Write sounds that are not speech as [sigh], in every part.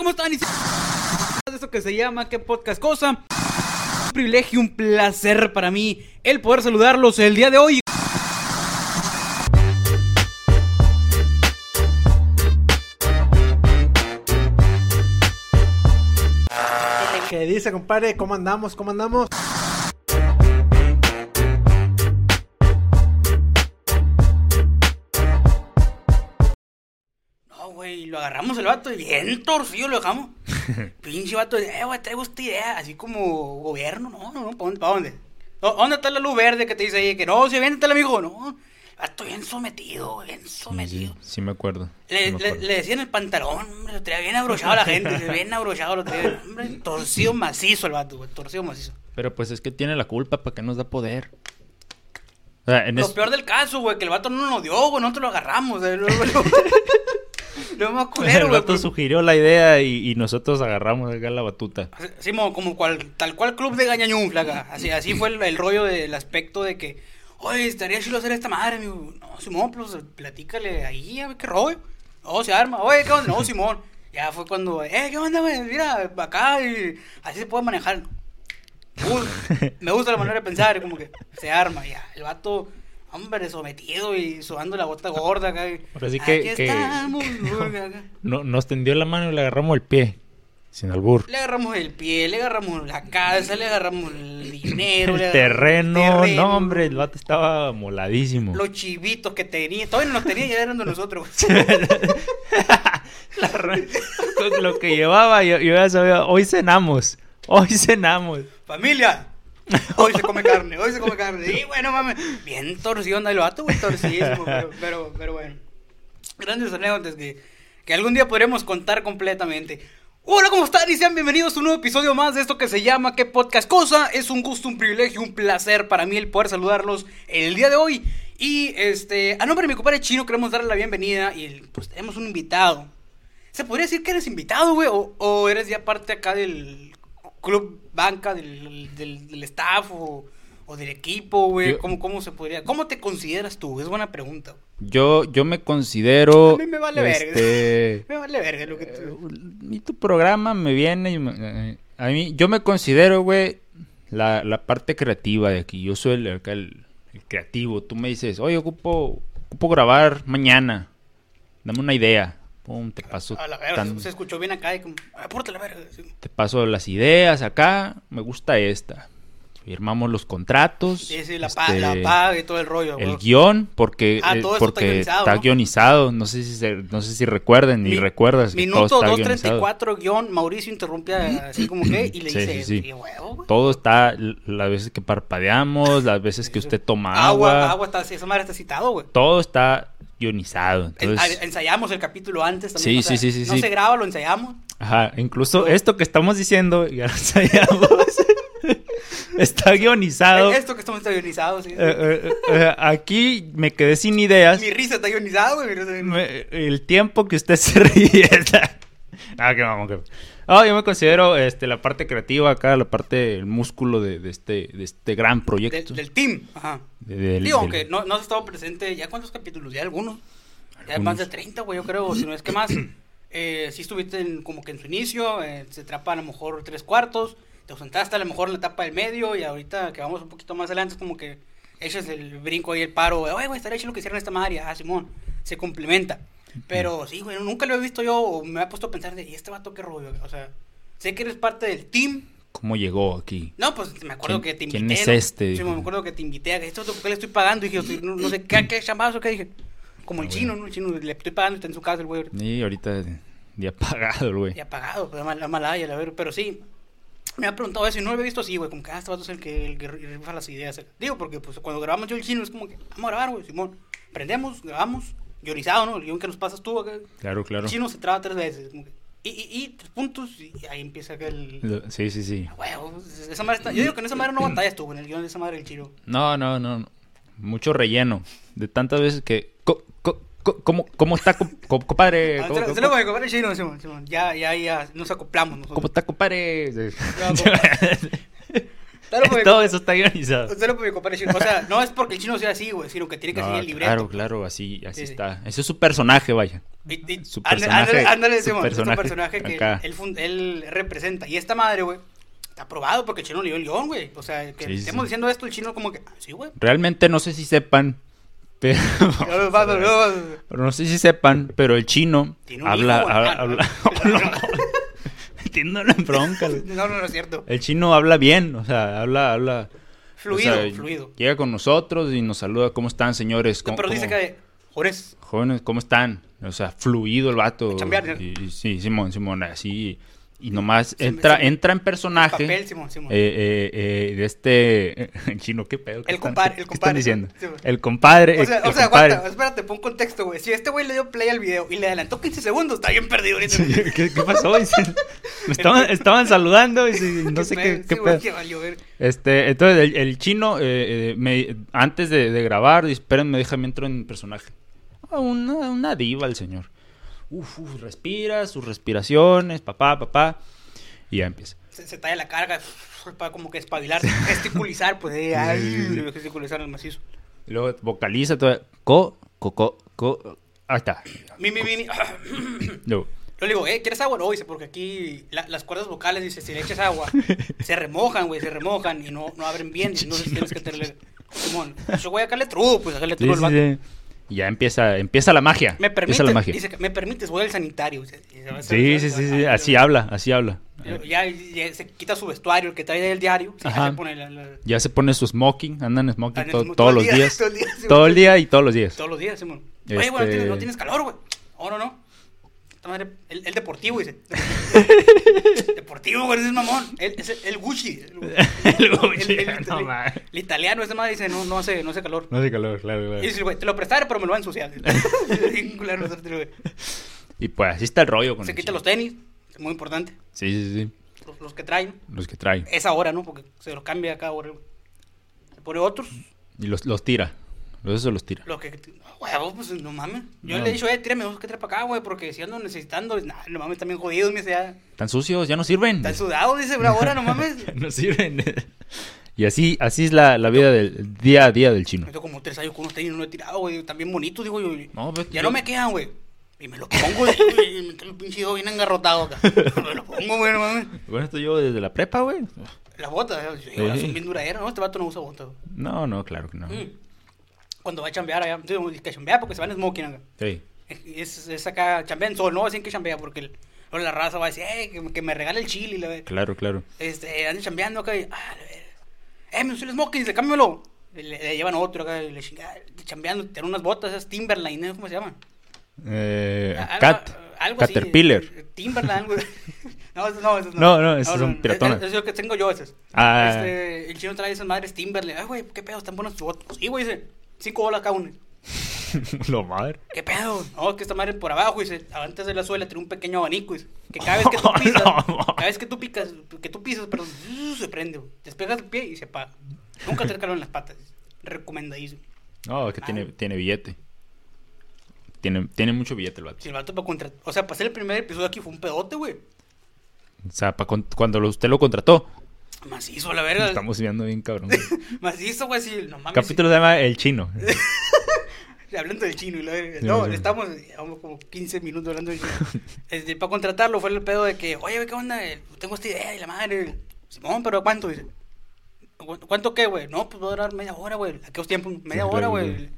¿cómo están? De esto que se llama ¿Qué podcast cosa? Un privilegio, un placer para mí el poder saludarlos el día de hoy. ¿Qué dice, compadre? ¿Cómo andamos? ¿Cómo andamos? El vato y bien torcido lo dejamos. [laughs] Pinche vato, eh, güey, traigo esta idea, así como gobierno, no, no, no, ¿para dónde? ¿Para dónde? ¿Dó- ¿Dónde está la luz verde que te dice ahí? Que no, si viene el amigo, no. Vato bien sometido, bien Sí, sí, sometido. sí me acuerdo. sí Le, me acuerdo. le decían el pantalón, hombre, lo traía bien abrochado a la gente, [laughs] bien abrochado lo traía, hombre, torcido macizo el vato, güey, torcido macizo. Pero pues es que tiene la culpa para que nos da poder. O sea, en Lo es- peor del caso, güey, que el vato no nos dio, güey, nosotros lo agarramos, luego- [laughs] Lo más [laughs] culero, el vato pues. sugirió la idea y, y nosotros agarramos acá la batuta. Así, como, cual, tal cual club de gañañún, flaca. Así, así fue el, el rollo del aspecto de que, oye, estaría chido hacer esta madre, amigo. No, Simón, pues platícale ahí, a ver qué rollo. No, se arma. Oye, ¿qué onda? No, Simón. Ya fue cuando, eh, ¿qué onda, güey? Mira, acá y así se puede manejar. Me gusta, me gusta la manera de pensar, como que se arma ya. El vato, hombre, sometido y sudando la bota gorda acá. Ahora sí que- Aquí que- estamos, [laughs] güey, acá. No, nos tendió la mano y le agarramos el pie. Sin albur. Le agarramos el pie, le agarramos la casa, le agarramos el dinero, El terreno, el no hombre, el vato estaba moladísimo. Los chivitos que tenía, todavía no los tenía, ya eran de nosotros. [laughs] [laughs] La lo que llevaba, yo, yo ya sabía, hoy cenamos, hoy cenamos. Familia, [laughs] hoy se come carne, hoy se come carne. Y bueno, mames, bien torcido anda el vato, güey, torcidísimo, pero, [laughs] pero, pero bueno. Grandes anécdotas que, que algún día podremos contar completamente. Hola, ¿cómo están? Y sean bienvenidos a un nuevo episodio más de esto que se llama ¿Qué podcast cosa? Es un gusto, un privilegio, un placer para mí el poder saludarlos el día de hoy. Y este, a nombre de mi compadre chino queremos darle la bienvenida y pues tenemos un invitado. ¿Se podría decir que eres invitado, güey? O, o eres ya parte acá del club banca, del, del, del staff o, o del equipo, güey? Yo- ¿Cómo, ¿Cómo se podría? ¿Cómo te consideras tú? Es buena pregunta. Yo, yo me considero. A mí me vale verga. este, [laughs] Me vale verga lo que tú... Y tu programa me viene. y me- eh, a mí, yo me considero, güey, la, la parte creativa de aquí. Yo soy el, acá el, el creativo. Tú me dices, oye, ocupo, ocupo grabar mañana. Dame una idea. Pum, te paso, A la verga, tan- se escuchó bien acá y como... ¡Apúrate la verga! sí. te paso las ideas acá. Me gusta esta. Firmamos los contratos. Sí, sí, la, pa- este, la paga y todo el rollo, El güey. guion, porque, Ah, todo esto está porque guionizado, está ¿no? guionizado. No sé si se- no sé si recuerden ni Mi- recuerdas Minuto todo está guionizado. 234 guion, Mauricio interrumpe así como que [clears throat] y le Sí, dice... sí, sí. "¿Qué huevo, güey?". Todo está, las veces que parpadeamos, las veces que usted toma Agua, agua, agua, está, esa madre está citado, güey. todo está guionizado. En- Entonces, ensayamos el capítulo antes también. Sí, o sea, sí, sí, sí, No sí. se graba, lo ensayamos. ajá, incluso esto que estamos diciendo, [laughs] ya lo sabíamos, [laughs] está guionizado. Eh, Esto que estamos guionizados, sí. Eh, eh, eh, aquí me quedé sin ideas. Mi risa está guionizada, güey. el tiempo que usted se [laughs] ríe está... Ah, qué mamón, qué- No, yo me considero este, la parte creativa acá, la parte, el músculo de, de este, de este gran proyecto. del team. Ajá. Del- Digo, del- aunque no, no has estado presente, ¿ya cuántos capítulos? ¿Ya algunos? Ya Algunos. más de 30, güey, yo creo, si no es que más. [clears throat] Eh, sí estuviste en- como que en su inicio, eh, se trapa a lo mejor tres cuartos, te ausentaste a lo mejor en la etapa del medio y ahorita que vamos un poquito más adelante es como que echas el brinco ahí, el paro, oye, güey, estaría chido que hicieran esta madre, ah, Simón, se complementa. Pero sí, güey, nunca lo he visto yo, o me ha puesto a pensar de, ¿y este vato qué rollo? O sea, sé que eres parte del team, ¿Cómo llegó aquí? no, pues me acuerdo ¿Quién- que te invité. quién es este? Sí, me acuerdo que te invité. a que Esto es que le estoy pagando. Y dije, no, no sé, ¿qué, qué chambazo? ¿Qué dije? Como el Ah, chino, ¿no? El chino, le estoy pagando y está en su casa el güey. Y ahorita ya pagado el güey. Ya pagado, pues, la malaya, la verdad. Pero sí, me ha preguntado eso y no lo había visto así, güey. Como que, ah, este vato es el que, el que rifa las ideas. Digo, porque pues cuando grabamos yo el chino es como que, vamos a grabar, güey, Simón. Prendemos, grabamos, guionizado, ¿no? El guion que nos pasas tú acá. Claro, claro. El chino se traba tres veces. Y, y, y tres puntos y ahí empieza el... Lo- Sí, sí, sí. Huevo, esa madre está... Yo digo que en esa madre no batallas tú, en el guion de esa madre del chino. No, no, no. Mucho relleno. De tantas veces que... co- co- co- ¿Cómo, cómo está, co- co- compadre? [laughs] Ah, ¿Cómo, se lo- voy a comprar el chino, Simón, Simón. Ya, ya, ya nos acoplamos nosotros. cómo está, compadre? [laughs] Ya, Solo por mi [laughs] Todo eso está guionizado. [laughs] solo por mi compadre chino. O sea, no es porque el chino sea así, güey, sino que tiene que No, seguir el libreto. claro, claro, así, así Sí, sí. está. Ese es su personaje, vaya. Y- y- Su personaje- ándale, su Simón, es un personaje que él, él representa. Y esta madre, güey, está aprobado porque el chino leyó el guion, güey. O sea, que Sí, estemos diciendo esto, el chino como que, ah, sí, güey. Realmente no sé si sepan, [laughs] pero... pero no sé si sepan, pero el chino habla... hijo, habla, Ah, habla- Entiendo la bronca. [laughs] No, no, no es cierto. El chino habla bien, o sea, habla... habla Fluido, o sea, fluido. Llega con nosotros y nos saluda. ¿Cómo están, señores? No, ¿Cómo- pero dice que, jóvenes, Jóvenes, ¿cómo están? O sea, fluido el vato. Chambear, y sí, Simón, Simón, así. Y nomás entra, sí. entra en personaje. papel, Simón, Simón. eh, eh, eh, de este [laughs] chino, ¿qué pedo? ¿Qué El compadre, el qué están compadre, diciendo? el compadre. o sea, el o sea compadre. aguanta, espérate, pon contexto, güey. Si este güey le dio play al video y le adelantó 15 segundos, está bien perdido ahorita. ¿Qué, qué pasó? [laughs] Me estaban, estaban saludando y [laughs] no sé qué, qué güey. Este, entonces el, el chino, eh, eh, me- antes de, de grabar, espérenme, déjame entro en personaje. Ah, Una, una diva el señor. Uf, uf, respira, sus respiraciones, papá, papá. Y ya empieza. Se, se talla la carga para como que espabilar, [laughs] gesticulizar, pues, eh, ay, gesticulizar el macizo. Y luego vocaliza todo. Co, co, co, co. Ahí está. Mi, mi, mi. [coughs] Luego, Yo le digo, eh, ¿quieres agua? No, dice, porque aquí la- las cuerdas vocales, dice, si le echas agua, [laughs] se remojan, güey, se remojan y no, no abren bien. Entonces [laughs] tienes que tenerle. Simón, yo voy a sacarle trudo, pues, sacarle sí, trudo al sí, vato. sí. Y ya empieza, empieza la magia. Me permites, la magia. dice, me permites, voy al sanitario. Sí, sí, sí, así habla, así habla. Ya, ya se quita su vestuario, el que trae del diario. ya Ajá. se pone la- la- Ya se pone su smoking, anda en smoking Anda en to- smoking todos todo los días. [laughs] todo el día, Todo el y todos los días. todos los días, Simón. Este- güey, ¿no tienes, calor, güey? Oh, no, madre, el, el deportivo, dice. [laughs] deportivo, güey, ese es mamón. El, el, Gucci. El, Gucci, no italiano, ese madre dice, no, no hace, no hace calor. No hace calor, claro, claro. Y dice, güey, te lo prestaré, pero me lo va a ensuciar. [laughs] [laughs] Y pues así está el rollo con Se quita los tenis, es muy importante. Sí, sí, sí. Los, los que traen. Los que trae. Esa hora, ¿no? Porque se los cambia cada hora. Se pone otros. Y los, los tira. Los esos los tira. Los que. Huevo, pues no mames. Yo No. le he dicho, eh, tírame dos que trae para acá, güey, porque si ando necesitando. Nah, no mames, también jodidos, me dice, ya. Están sucios, ya no sirven. Están sudados, dice, una hora, no mames. [laughs] no sirven. y así, así es la, la vida del día a día del chino. Tengo como tres años con unos tenis, no he tirado, güey. También bonitos, digo yo. No, pues, ya yo- no me quedan, güey. Y me los pongo, güey, [laughs] y me el pinche dedo bien engarrotado acá. [laughs] me los pongo, güey, no mames. Bueno, esto yo desde la prepa, güey. Las botas, sí, Sí. son bien duraderas, ¿no? Este vato no usa botas, güey. No, no, claro que no. Mm. Cuando va a chambear allá, que chambear porque se van en smoking acá. Sí. Es, es acá, chambea en sol, no así que chambea porque el, la raza va a decir, eh, que, que me regale el chile y la Claro, claro. Este, ande chambeando acá y, ah, la eh, me usó el smoking, dice, cámbiamelo. Le, le llevan otro acá y le chinga, chambeando, tiene unas botas, esas Timberline, ¿no? ¿cómo se llaman? Eh, Algo- Cat. algo así, Caterpillar. eh, Timberline, algo. [laughs] no, esos no, esos no. No, no, esos son piratonas. Es, es lo que tengo yo, esas. Ah. Este, el chino trae esas madres Timberline. Ay, güey, qué pedo, están buenas tus botas. Sí, güey, dice, cinco bolas cada una. [laughs] Lo madre. ¿Qué pedo? No, es que esta madre por abajo, dice, antes de la suela tiene un pequeño abanico, dice, que cada vez que tú [laughs] pisas, cada vez que tú picas, que tú pisas, perdón, se prende, despegas el pie y se apaga. Nunca te calor en las patas, recomendadísimo. No, es que Ah. tiene, tiene billete. Tiene, tiene mucho billete el vato. Si el vato para contra... O sea, para hacer el primer episodio aquí fue un pedote, güey. O sea, pa con- cuando usted lo contrató, Macizo, la verga. estamos viendo bien cabrón. [laughs] Macizo, güey, sí, no mames. Capítulo se llama El Chino. [laughs] hablando del chino y la verga. No, sí. estamos, llevamos como 15 minutos hablando del chino. Este, para contratarlo fue el pedo de que, oye, ¿qué onda? Eh, Tengo esta idea y la madre. Simón, pero ¿cuánto? Dice. "¿Cu- ¿Cuánto qué, güey? No, pues va a durar media hora, güey. ¿A qué tiempo? Media Sí, hora, güey.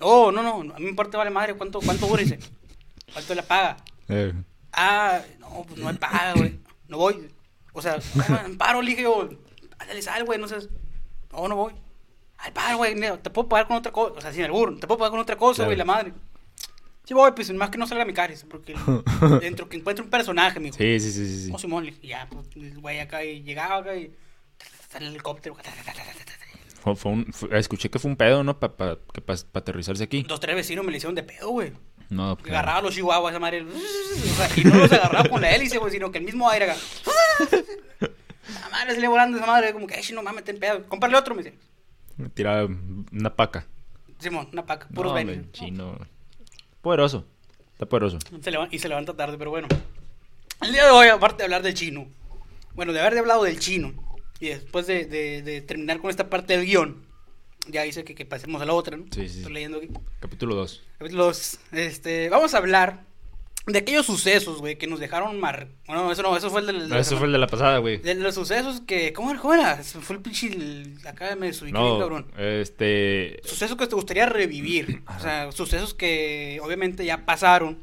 No, no, no, a mí me importa vale madre. ¿Cuánto, cuánto dura? Dice. ¿Cuánto la paga? Eh, Ah, no, pues no hay paga, güey. No voy. O sea, "Ah, [laughs] en paro, le dije yo, ándale, sal, güey, no sé. No, no voy. Al paro, güey, no, te puedo pagar con otra cosa. O sea, sin el burro, te puedo pagar con otra cosa, Claro. güey, la madre. Sí voy, pues, más que no salga mi cara, porque [laughs] dentro que encuentre un personaje, mijo. sí, sí, sí, sí, sí. Simón, le dije, y ya, pues, el güey acá y llegaba acá y el helicóptero. Fue- fue un- fue- escuché que fue un pedo, ¿no? Para aterrizarse aquí. Dos, tres vecinos me le hicieron de pedo, güey. No, pues, Agarraba los chihuahuas, esa madre. [laughs] Y no los agarraba con la hélice, güey, sino que el mismo aire acá. [laughs] La madre se le volando esa madre, como que, ay, no mames, ten pedo. Comprarle otro, me dice. tiraba una paca. Simón, una paca, puros no, chino. Poderoso. Está poderoso. Se y se levanta tarde, pero bueno. El día de hoy, aparte de hablar del chino, bueno, de haber hablado del chino, Y después de, de- de terminar con esta parte del guion, ya dice que, que pasemos a la otra, ¿no? Sí, sí. Estoy leyendo aquí. Capítulo 2. Los, este, vamos a hablar de aquellos sucesos, güey, que nos dejaron mar... Bueno, eso no, eso fue el del... No, eso fue el de la pasada, güey. De los sucesos que... ¿Cómo era? ¿Cómo era? Fue el pinche... Acá me subí No, cabrón. este... Sucesos que te gustaría revivir. [clears throat] O sea, sucesos que obviamente ya pasaron.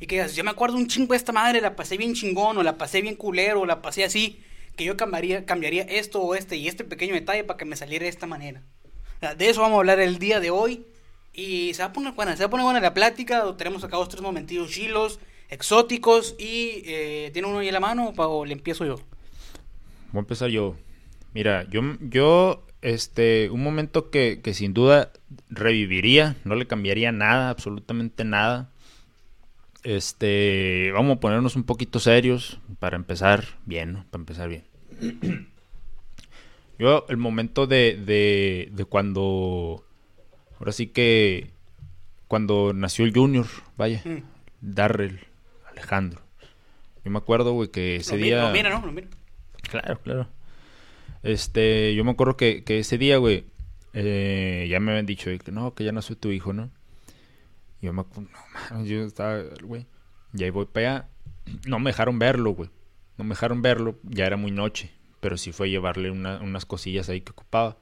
Y que yo me acuerdo un chingo de esta madre, la pasé bien chingón, o la pasé bien culero, o la pasé así. Que yo cambiaría, cambiaría esto o este y este pequeño detalle para que me saliera de esta manera. De eso vamos a hablar el día de hoy. Y se va a poner buena, se va a buena la plática. Tenemos acá dos, tres momentillos chilos, exóticos. Y eh, tiene uno ahí en la mano o le empiezo yo. Voy a empezar yo. Mira, yo, yo, este, un momento que, que sin duda reviviría, no le cambiaría nada, absolutamente nada. Este, vamos a ponernos un poquito serios para empezar bien, ¿no? Para empezar bien. Yo, el momento de, de, de cuando, ahora sí que, cuando nació el Junior, vaya, Mm. Darrell, Alejandro. Yo me acuerdo, güey, que ese Lo día... mira, lo mira, ¿no? Lo mira. Claro, claro. Este, yo me acuerdo que, que ese día, güey, eh, ya me habían dicho que no, que ya nació tu hijo, ¿no? Y yo me acuerdo, no mames, yo estaba, güey, y ahí voy para allá. No me dejaron verlo, güey. No me dejaron verlo, ya era muy noche, pero sí fue llevarle una- unas cosillas ahí que ocupaba.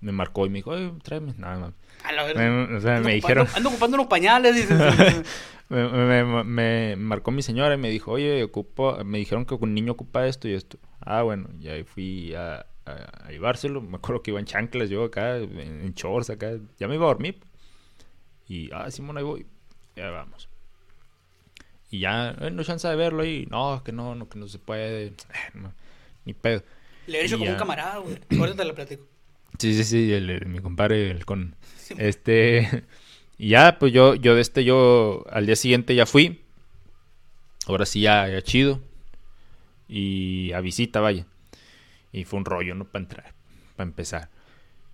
Me marcó y me dijo, oye, tráeme, nada más. A la verga. Me- o sea, Ando me ocupando- dijeron, Ando ocupando unos pañales. [laughs] me, me- me- me marcó mi señora y me dijo, oye, ocupo, me dijeron que un niño ocupa esto y esto. Ah, bueno, y ahí fui a, a- a llevárselo. Me acuerdo que iba en chanclas, yo acá, en, en shorts acá. Ya me iba a dormir. Y, ah, Simón, ahí voy. Ya vamos. Y ya, eh, no hay chance de verlo ahí. No, que no, no, que no se puede. Eh, [laughs] no, ni pedo. Le he dicho Y como un camarada, güey. Ahorita te lo platico. Sí, sí, sí, el, el- mi compadre, el con... Sí, Este... [laughs] Y ya, pues yo, yo de este, yo al día siguiente ya fui. Ahora sí ya, ya chido. Y a visita, vaya. Y fue un rollo, ¿no? Para entrar, para empezar.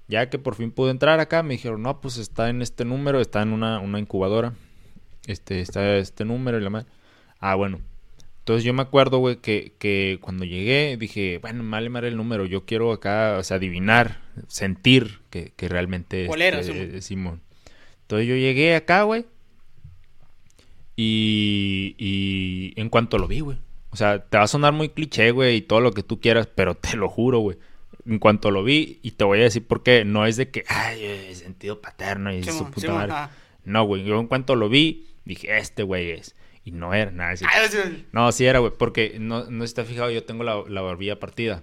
Ya que por fin pude entrar acá, me dijeron, no, pues está en este número, está en una, una incubadora. Este, está este número y la madre. Ah, bueno. Entonces yo me acuerdo, güey, que, que cuando llegué dije, bueno, vale madre el número, yo quiero acá, o sea, adivinar, sentir que, que realmente ¿Cuál era, este, Simón? es Simón. Entonces yo llegué acá, güey, y, y en cuanto lo vi, güey. O sea, te va a sonar muy cliché, güey, y todo lo que tú quieras, pero te lo juro, güey. En cuanto lo vi, y te voy a decir por qué, no es de que, ay, eh, sentido paterno y su Simón, puta Simón, madre. No, güey, yo en cuanto lo vi, dije, este güey es. Y no era nada. así. Ah, sí, No, sí era, güey, porque no, no está fijado, yo tengo la, la barbilla partida.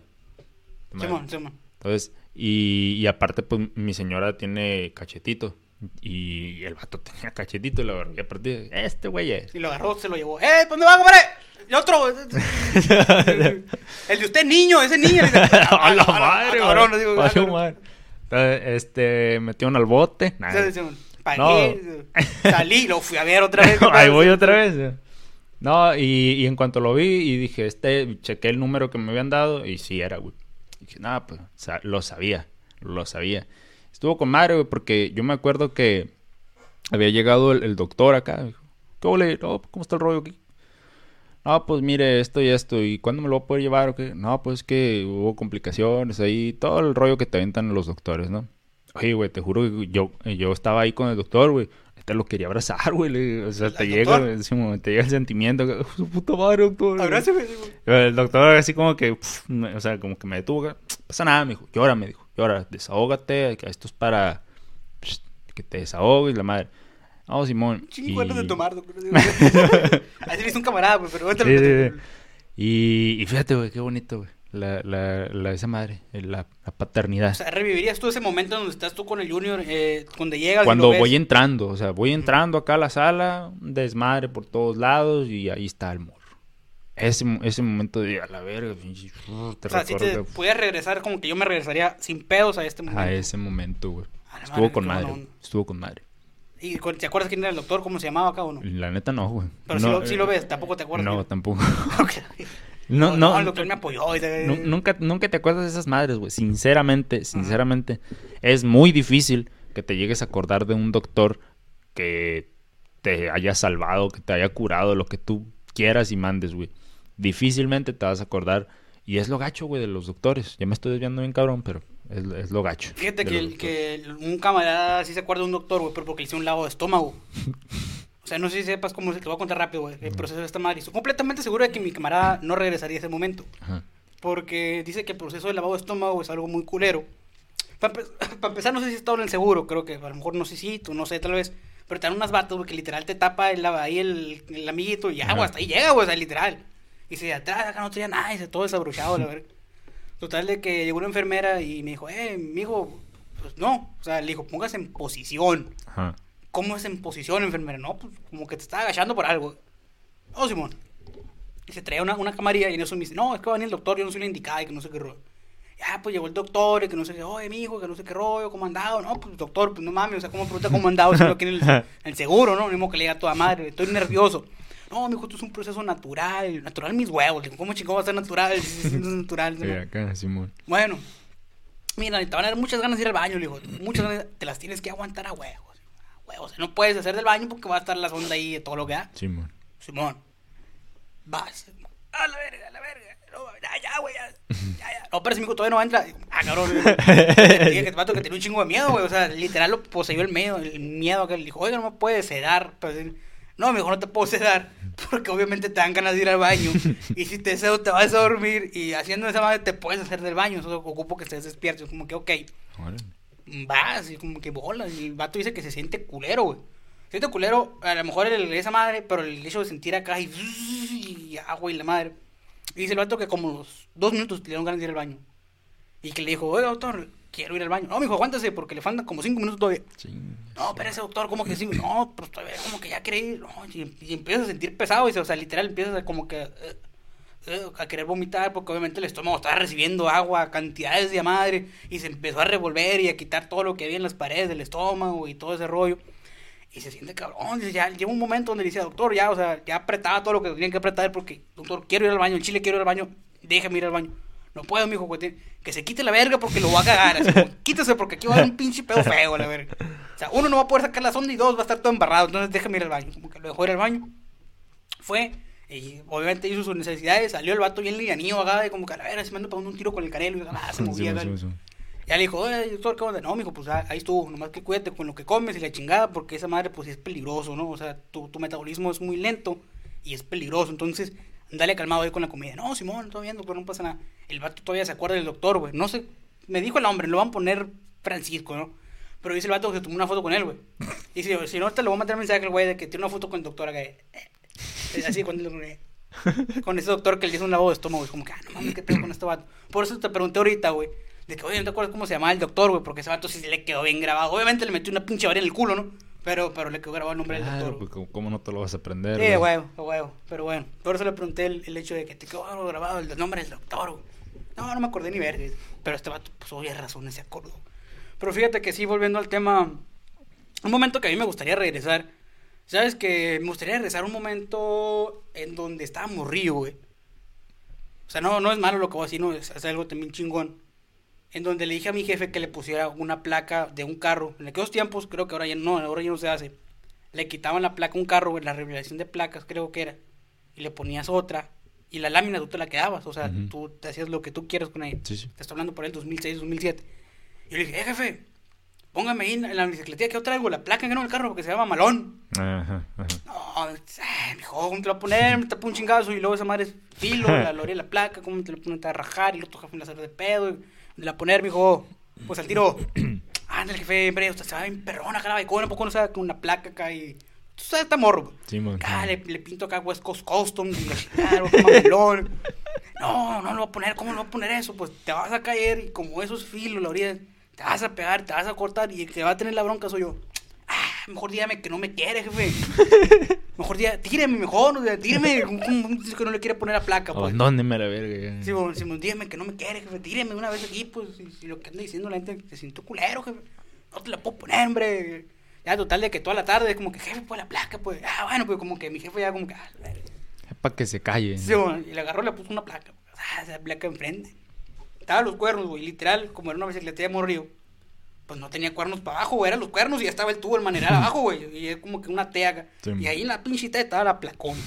Simón, Simón. Entonces, y, y aparte, pues mi señora tiene cachetito. Y el vato [laughs] tenía cachetito y la barbilla partida. Este güey es. Y lo agarró, se lo llevó. ¡Eh, ¿dónde va, compadre? El otro. [laughs] el de usted, niño, ese niño. [laughs] ¡A la madre, cabrón, digo, madre. Este, metieron al bote. Nah, Sí, Simón. Pagué, salí, lo fui a ver otra [laughs] vez. Ahí voy otra vez. No, y, y en cuanto lo vi y dije, este, chequé el número que me habían dado y sí era, güey. Dije, nada, pues, lo sabía, lo sabía. Estuvo con madre, güey, porque yo me acuerdo que había llegado el, el doctor acá. Dijo, ¿qué ole? No, ¿cómo está el rollo aquí? No, pues mire, esto y esto. ¿Y cuándo me lo voy a poder llevar o qué? No, pues es que hubo complicaciones ahí. Todo el rollo que te aventan los doctores, ¿no? Oye, güey, te juro que yo, yo estaba ahí con el doctor, güey. Te lo quería abrazar, güey. O sea, te ¿Al llega, momento, te llega el sentimiento. que, Su puta madre, doctor. Abrázame. El doctor así como que, me- o sea, como que me detuvo. No pasa nada, me dijo. Llora, me dijo. Llora, desahógate. Esto es para psh, que te desahogues, la madre. No, Simón. Chingo y- ganas de tomar, doctor. [laughs] [laughs] Así viste un camarada, güey, pero Sí, sí, sí. Y, y fíjate, güey, qué bonito, güey. La, la, la, esa madre, la, la paternidad. O sea, revivirías tú ese momento donde estás tú con el Junior, eh, cuando llegas y Cuando lo ves? voy entrando, o sea, voy entrando acá a la sala, un desmadre por todos lados y ahí está el morro. Ese, ese momento de a la verga, uh, te O sea, si te pudieras regresar, como que yo me regresaría sin pedos a este momento. a ese momento, güey. Estuvo madre, con madre, onda. estuvo con madre. ¿Y te acuerdas quién era el doctor? ¿Cómo se llamaba acá o no? La neta no, güey. Pero no, si, lo, si eh, lo ves, tampoco te acuerdas. No, quién- tampoco. [laughs] No, no, el doctor me apoyó. y te- Nu- Nunca, nunca te acuerdas de esas madres, güey. Sinceramente, sinceramente. Es muy difícil que te llegues a acordar de un doctor que te haya salvado, que te haya curado, lo que tú quieras y mandes, güey. Difícilmente te vas a acordar. Y es lo gacho, güey, de los doctores. Ya me estoy desviando bien cabrón, pero es, es lo gacho. Fíjate que, que un camarada sí se acuerda de un doctor, güey, pero porque le hizo un lavado de estómago. [laughs] O sea, no sé si sepas cómo se te voy a contar rápido, güey, el proceso de esta madre. Estoy completamente seguro de que mi camarada no regresaría a ese momento. Ajá. Porque dice que el proceso de lavado de estómago es algo muy culero. Para, [laughs] empezar, no sé si está en el seguro, creo que a lo mejor no sé si, tú no sé, tal vez. Pero te dan unas batas, porque literal te tapa el, ahí el, el amiguito y ya, güey, hasta ahí llega, güey, o sea, literal. Y si de atrás acá no tenía nada, y se todo desabrochado, la. Total de que llegó una enfermera y me dijo, eh, mijo, pues no. O sea, le dijo, póngase en posición. Ajá. ¿Cómo es en posición, enfermera? No, pues como que te está agachando por algo. No, Simón. Y se traía una, una camarilla y en eso me dice, no, es que va a venir el doctor, yo no soy la indicada y que no sé qué rollo. Ya, pues llegó el doctor y que no sé qué, oye, mi hijo, que no sé qué rollo, cómo andado. No, pues doctor, pues no mames, o sea, ¿cómo pregunta cómo andado si no tiene el, [laughs] el seguro, no? Mismo que le diga a toda madre, estoy nervioso. No, mi hijo, esto es un proceso natural, natural mis huevos. ¿cómo chingón va a ser natural? Si es natural. Sí, acá, Simón. Bueno, mira, te van a dar muchas ganas de ir al baño, le digo, muchas ganas, te las tienes que aguantar a huevos. O sea, no puedes hacer del baño porque va a estar la sonda ahí de todo lo que da. Simón. Simón, vas, a la verga, a la verga. No, ya, ya, güey, ya, [laughs] ya, ya. No, pero ese amigo todavía no entra. Ah, cabrón. [laughs] Dije que te vato que tenía un chingo de miedo, güey. O sea, literal lo poseyó el miedo, el miedo que le dijo, oiga, no me puedes sedar. Pero, así, no, mejor no te puedo sedar. [laughs] Porque obviamente te dan ganas de ir al baño. Y si te cedo, te vas a dormir. Y haciendo esa madre te puedes hacer del baño. Eso ocupo que estés despierto. Es como que, ok, Órale. Vas. Y como que bolas. Y el vato dice que se siente culero, güey. Se siente culero, a lo mejor el, esa madre, pero el hecho de sentir acá y, y agua y la madre. Y dice el vato que como los dos minutos le dieron ganas de ir al baño. Y que le dijo, oiga, doctor, quiero ir al baño. No, mijo, aguántese porque le faltan como cinco minutos todavía. Ching. No, pero ese doctor, como que sí, no, pues todavía como que ya quiere ir. No, y, y empiezas a sentir pesado, y, o sea, literal empiezas a como que eh, a querer vomitar porque obviamente el estómago estaba recibiendo agua, cantidades de madre, y se empezó a revolver y a quitar todo lo que había en las paredes del estómago y todo ese rollo. Y se siente cabrón, dice, ya llega un momento donde le dice, doctor, ya, o sea, ya apretaba todo lo que tenía que apretar porque, doctor, quiero ir al baño, en Chile quiero ir al baño, déjame ir al baño. No puedo, mijo, te- que se quite la verga porque lo va a cagar. Así como, [laughs] quítese porque aquí va a haber un pinche pedo feo, la verga. O sea, uno no va a poder sacar la sonda y dos va a estar todo embarrado. Entonces déjame ir al baño. Como que lo dejó ir al baño. Fue, y obviamente hizo sus necesidades. Salió el vato bien livianillo acá, y como que a la verga se me anda pegando un tiro con el canelo. Y ah, [laughs] se movía. Acá. Simón, Simón. Ya le dijo, oye, doctor, ¿qué onda? No, mijo, pues ah, ahí estuvo. Nomás que cuídate con lo que comes y la chingada, porque esa madre, pues es peligroso, ¿no? O sea, tu, tu metabolismo es muy lento y es peligroso. Entonces, dale calmado ahí con la comida. No, Simón, todo bien, doctor, no pasa nada. El vato todavía se acuerda del doctor, güey. No sé, me dijo el hombre, lo van a poner Francisco, ¿no? Pero dice el vato que se tomó una foto con él, güey. Y si, si no, te lo voy a mandar mensaje al güey de que tiene una foto con el doctor acá. Eh, eh, Así el con ese doctor que le hizo un lavado de estómago, es como que, ah, no mames, qué pedo con este vato. Por eso te pregunté ahorita, güey, de que, oye, no te acuerdas cómo se llamaba el doctor, güey, porque ese vato sí se le quedó bien grabado. Obviamente le metió una pinche varilla en el culo, ¿no? Pero, pero le quedó grabado el nombre del Claro, doctor. pues. ¿cómo, no te lo vas a aprender? Sí, güey? huevo, huevo, pero bueno. Por eso le pregunté el, el hecho de que te quedó grabado el nombre del doctor, güey. No, no me acordé ni ver, pero este vato, pues, obvias razones se acordó. Pero fíjate que sí, volviendo al tema, un momento que a mí me gustaría regresar. ¿Sabes que Me gustaría regresar un momento en donde estaba morrido, güey. O sea, no, no es malo lo que voy a decir, no, es, es algo también chingón. En donde le dije a mi jefe que le pusiera una placa de un carro. En aquellos tiempos, creo que ahora ya no, ahora ya no se hace. Le quitaban la placa a un carro, güey, la revelación de placas, creo que era. Y le ponías otra. Y la lámina tú te la quedabas. O sea, tú te hacías lo que tú quieras con ella. Sí, sí. Te estoy hablando por el 2006, 2007. Y yo le dije, eh, jefe, póngame ahí en la bicicleta que yo traigo la placa que no en el carro porque se llama Malón. Ajá, ajá. No, mijo, ¿cómo te lo voy a poner? Me tapo un chingazo y luego esa madre es filo, la [laughs] loría la placa, ¿cómo te lo pones? Te va a rajar y el otro jefe me la hacer de pedo. Y la poner, mijo, pues al tiro. [clears throat] Ándale, jefe, hombre, usted se va bien perrona, cara, y ¿cómo poco no sabe con una placa acá y. Tú sabes, está morro. Simón, Acá Simón. le, le pinto acá West Coast Customs y la chingada, güey, mamelón. No, no lo voy a poner, ¿cómo lo voy a poner eso? Pues te vas a caer y como esos filos, la orilla, te vas a pegar, te vas a cortar y el que va a tener la bronca soy yo. Ah, mejor dígame que no me quiere, jefe. [laughs] Mejor dígame, tíreme mejor, o sea, tíreme. ¿Cómo- cómo dice que no le quiere poner la placa, pues. Abandóneme a la verga. Sí, bueno, si me dígame que no me quiere, jefe, tíreme una vez aquí, pues, si, si lo que anda diciendo la gente se sintió culero, jefe. No te la puedo poner, hombre. Ya, total, de que toda la tarde es como que, jefe, pues la placa, pues. Ah, bueno, pues como que mi jefe ya como que, ah, la verga. Es para que se calle. Sí, bueno, y le agarró y le puso una placa. Ah, esa placa enfrente. Estaba los cuernos, güey, literal, como era una bicicleta de morrío. Pues no tenía cuernos para abajo, güey, eran los cuernos y ya estaba el tubo, el maneral abajo, güey. Y es como que una teaga. Sí, y ahí en la pinchita estaba la placón.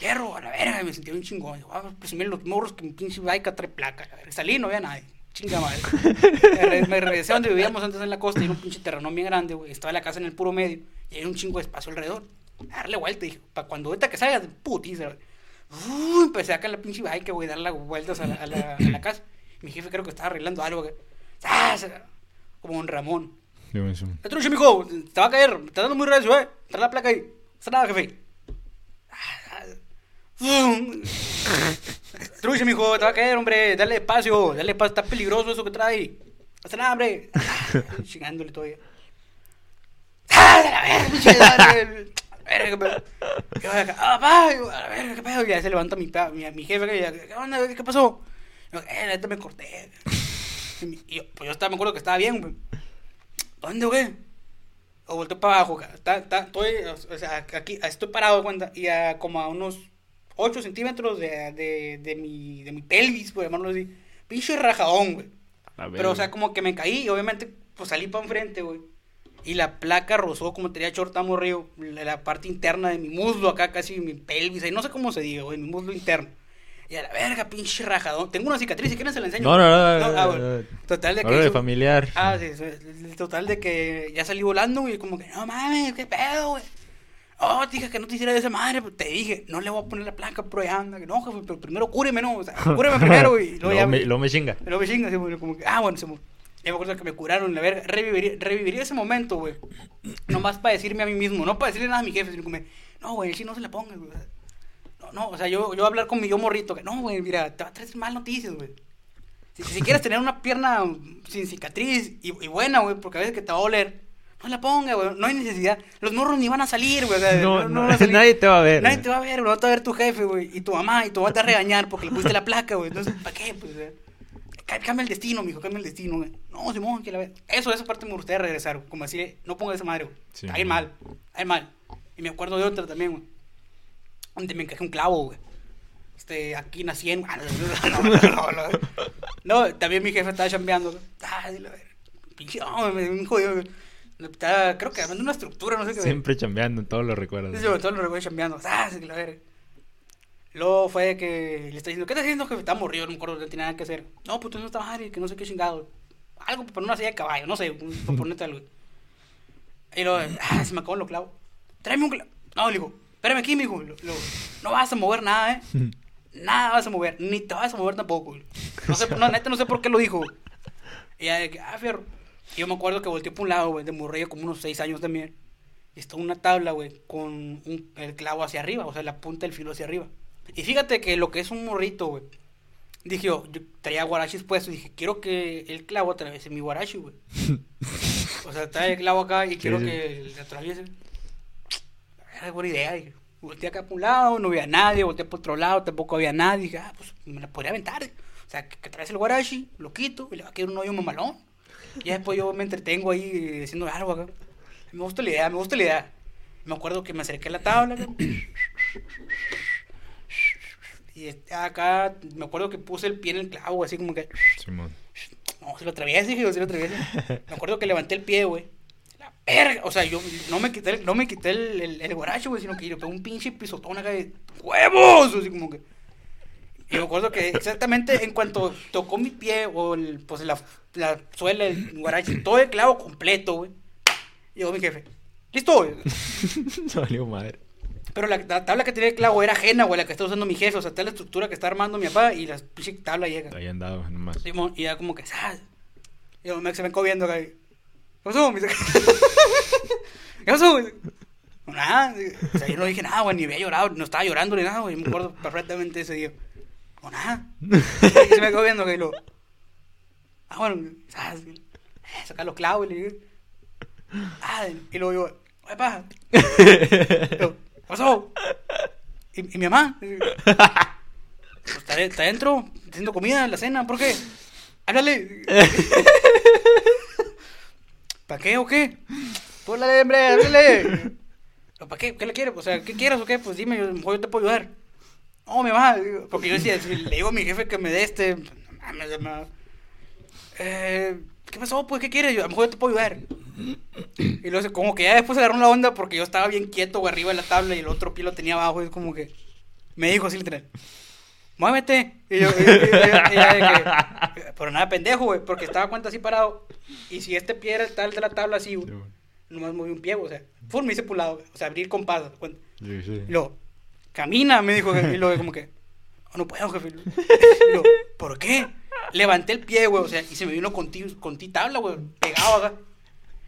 Hierro, a la verga, me sentí un chingón. Digo, ah, presumir los morros que mi pinche bike trae placa. a verga. Salí, no había nadie. Chinga madre. me, re- me regresé a donde vivíamos antes en la costa y era un pinche terreno bien grande, güey. Estaba la casa en el puro medio y hay un chingo de espacio alrededor. Darle vuelta, dije, para cuando ahorita que salga, putiza, güey. Uh, empecé acá la pinche bike, güey, dar las vueltas a la, a la, a la casa. Mi jefe creo que estaba arreglando algo, güey. ¡Zas! Como un Ramón. Yo me sumo. ¡Eh, trucha, mijo! Te va a caer, te está dando muy recio, eh. Trae la placa ahí. Pasa nada, jefe. Trucha, mijo, te va a caer, hombre. Dale espacio, dale espacio. Está peligroso eso que trae. Pasa nada, hombre. Chingándole todavía. ¡Ah, de la verga, pinche! Verga, qué pedo. Acá, ¡Ah, pa! Verga, qué pedo. Y ya se levanta mi, mi, mi jefe. que ya, ¿Qué onda? ¿Qué pasó? Yo, eh, neta me corté. Y y yo, pues yo estaba, me acuerdo que estaba bien, güey. ¿Dónde, güey? O volteo para abajo, está, está, estoy, o sea, aquí, estoy parado, cuenta, y a como a unos 8 centímetros de, de, de mi, de mi pelvis, por llamarlo así. Pinche rajadón, güey. Pero, o sea, como que me caí y obviamente, pues salí para enfrente, güey. Y la placa rozó como tenía short morrido, la, parte interna de mi muslo acá, casi mi pelvis, ahí no sé cómo se diga, güey, mi muslo interno. Y a la verga, pinche rajadón. Tengo una cicatriz, si quieren se la enseño. No, no, no, no, ah, no, bueno. no. Total de que. De eso- familiar. Ah, sí, total de que ya salí volando, güey, como que, no mames, qué pedo, güey. Oh, te dije que no te hiciera de esa madre, pues, te dije, no le voy a poner la placa, pero ya anda, que no, jefe, pero primero cúreme, ¿no? O sea, cúreme [laughs] primero, y Luego ya me, luego me chinga. Luego me chinga, como que, ah, bueno, se Ya me acuerdo que me curaron, la verga. Reviviría, reviviría ese momento, güey. Nomás para decirme a mí mismo, no para decirle nada a mi jefe, sino como, no, güey, sí, no se la pongas, güey. No, no, o sea, yo, yo hablar con mi yo morrito, que no, güey, mira, te va a traer mal noticias, güey. Si, si quieres tener una pierna sin cicatriz y, y buena, güey, porque a veces que te va a oler, no la ponga, güey, no hay necesidad. Los morros ni van a salir, güey. o sea, No, no, van a salir. nadie te va a ver. Nadie te va a ver, güey, no te va a ver tu jefe, güey, y tu mamá, y tu mamá te va a regañar porque le pusiste la placa, güey. Entonces, ¿para qué? Pues, güey? Cambia el destino, mijo, cambia el destino. No, Simón, que la ve. Eso, esa parte me gustaría regresar. Como decir, no ponga esa madre, güey. Sí, Está bien mal, está bien mal. Y me acuerdo de otra también, güey. Donde me encajé un clavo, güey. Este, aquí nací en. [laughs] No, no, no, no, también mi jefe estaba chambeando. güey. Ah, dile. Pinche, me, jodió, güey. Estaba, creo que armando una estructura, no sé qué. Siempre chambeando, todos lo recuerdas. Sí, sobre todo lo recuerdo chambeando. Ah, sí, la verga. Luego fue que le está diciendo, ¿qué estás haciendo, jefe? Está morrido, no me acuerdo, no tiene nada que hacer. No, pues tú no estás madre, que no sé qué chingado. Algo para una silla de caballo, no sé, [laughs] por ponerte algo. Y luego, ah, se me acabó lo clavo. Tráeme un clavo. No, le digo, espérame aquí, mijo. Lo- lo- no vas a mover nada, ¿eh? [laughs] Nada vas a mover, ni te vas a mover tampoco. No sé, [laughs] no, neta, no sé por qué lo dijo. Y ya de que, ah, fierro. Y yo me acuerdo que volteé por un lado, güey, de morrillo como unos 6 años también. Y está una tabla, güey, con un- el clavo hacia arriba, o sea, la punta del filo hacia arriba. Y fíjate que lo que es un morrito, güey. Dije yo, yo traía guarachis puestos y dije, quiero que el clavo atraviese mi guarachi, güey. [laughs] o sea, trae el clavo acá y quiero sí. que le atraviese. Era buena idea, dije. Volteé acá por un lado, no había nadie, volteé por otro lado, tampoco había nadie. Dije, ah, pues me la podría aventar. O sea, que, que traes el guarachi, lo quito y le va a quedar un hoyo mamalón. Y ya después yo me entretengo ahí eh, haciendo algo acá. Me gusta la idea, me gusta la idea. Me acuerdo que me acerqué a la tabla. Y este, acá me acuerdo que puse el pie en el clavo, así como que. Simón. No, si lo atraviesa, dije, si lo atraviesa. Me acuerdo que levanté el pie, güey. La verga. O sea, yo no me quité el, no me quité el, el, el guaracho, güey, sino que yo pegué un pinche pisotón acá de huevos. Así como que. Y me acuerdo que exactamente en cuanto tocó mi pie o el, pues la, la suela, el guaracho, todo el clavo completo, güey. Llegó mi jefe. ¿Listo? Salió [laughs] madre. Pero la, la tabla que tenía el clavo era ajena, güey, la que está usando mi jefe. O sea, está la estructura que está armando mi papá y la tabla llega. Ahí andaba nomás. Simón, y ya como que, ¿sabes? Y yo me, se me quedó viendo acá. y, ¿Qué pasó? Me dice, [laughs] ¿Qué pasó? güey? Nada. O sea, yo no dije nada, güey, ni había llorado, no estaba llorando ni nada, güey. Me acuerdo perfectamente ese día. No, nada. Y se me quedó viendo, güey, lo. Ah, bueno, ¿sabes? Eh, Saca los clavos y le digo. Ah, y luego yo, oye, pa. [laughs] Yo, ¿Qué pasó? ¿Y, y mi mamá? Pues está, está dentro, haciendo comida en la cena, ¿por qué? Háblale. ¿Para qué o qué? Háblale, hombre, háblale. ¿Para qué? ¿Qué le quieres? O sea, ¿qué quieres o qué? Pues dime, yo, a lo mejor yo te puedo ayudar. No, mi mamá, porque yo decía, si le digo a mi jefe que me dé este, no mames, ma. Eh, ¿qué pasó? Pues, ¿qué quieres? Yo, a lo mejor yo te puedo ayudar. Y luego, como que ya después agarró la onda porque yo estaba bien quieto, arriba de la tabla y el otro pie lo tenía abajo, y es como que, Me dijo así. Muévete. Y yo, pero nada, pendejo, güey, porque estaba cuenta así parado. Y si este pie era el tal de la tabla así, güey, nomás moví un pie, güey, o sea, me hice pulado, o sea, abrir con paso. Y luego, camina, me dijo, y luego como que, "Oh, no puedo, jefe. Y luego, ¿por qué? Levanté el pie, güey, o sea, y se me vino con ti, con ti tabla, güey, pegado acá.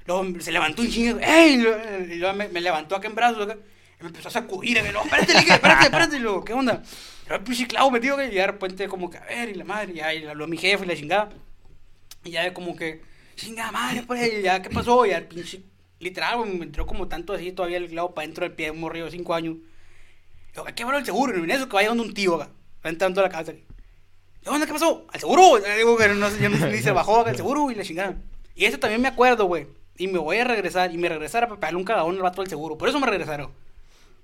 Luego se levantó un chingo, ¡ey! Y luego, y luego me, levantó acá en brazos, y me empezó a sacudir, acá, no, espérate, espérate, espérate, y luego, ¿qué onda? El clavo metido, güey, y de repente como que, a ver, y la madre, y ya, y mi jefe y la chingada. Y ya como que, chingada madre, pues, y ya, ¿qué pasó? Y ya el pinche, literal, me entró como tanto así todavía el clavo para dentro del pie, un morrido de 5 años. Yo, ¿qué el seguro? Y en eso que vaya donde un tío acá, va entrando a la casa. ¿Qué onda? ¿Qué pasó? ¿Al seguro? Y Digo que no yo ni se bajó acá el seguro y la chingada. Y eso también me acuerdo, güey. Y me voy a regresar, y me regresara para pegarle un cagadón al vato del seguro. Por eso me regresaron.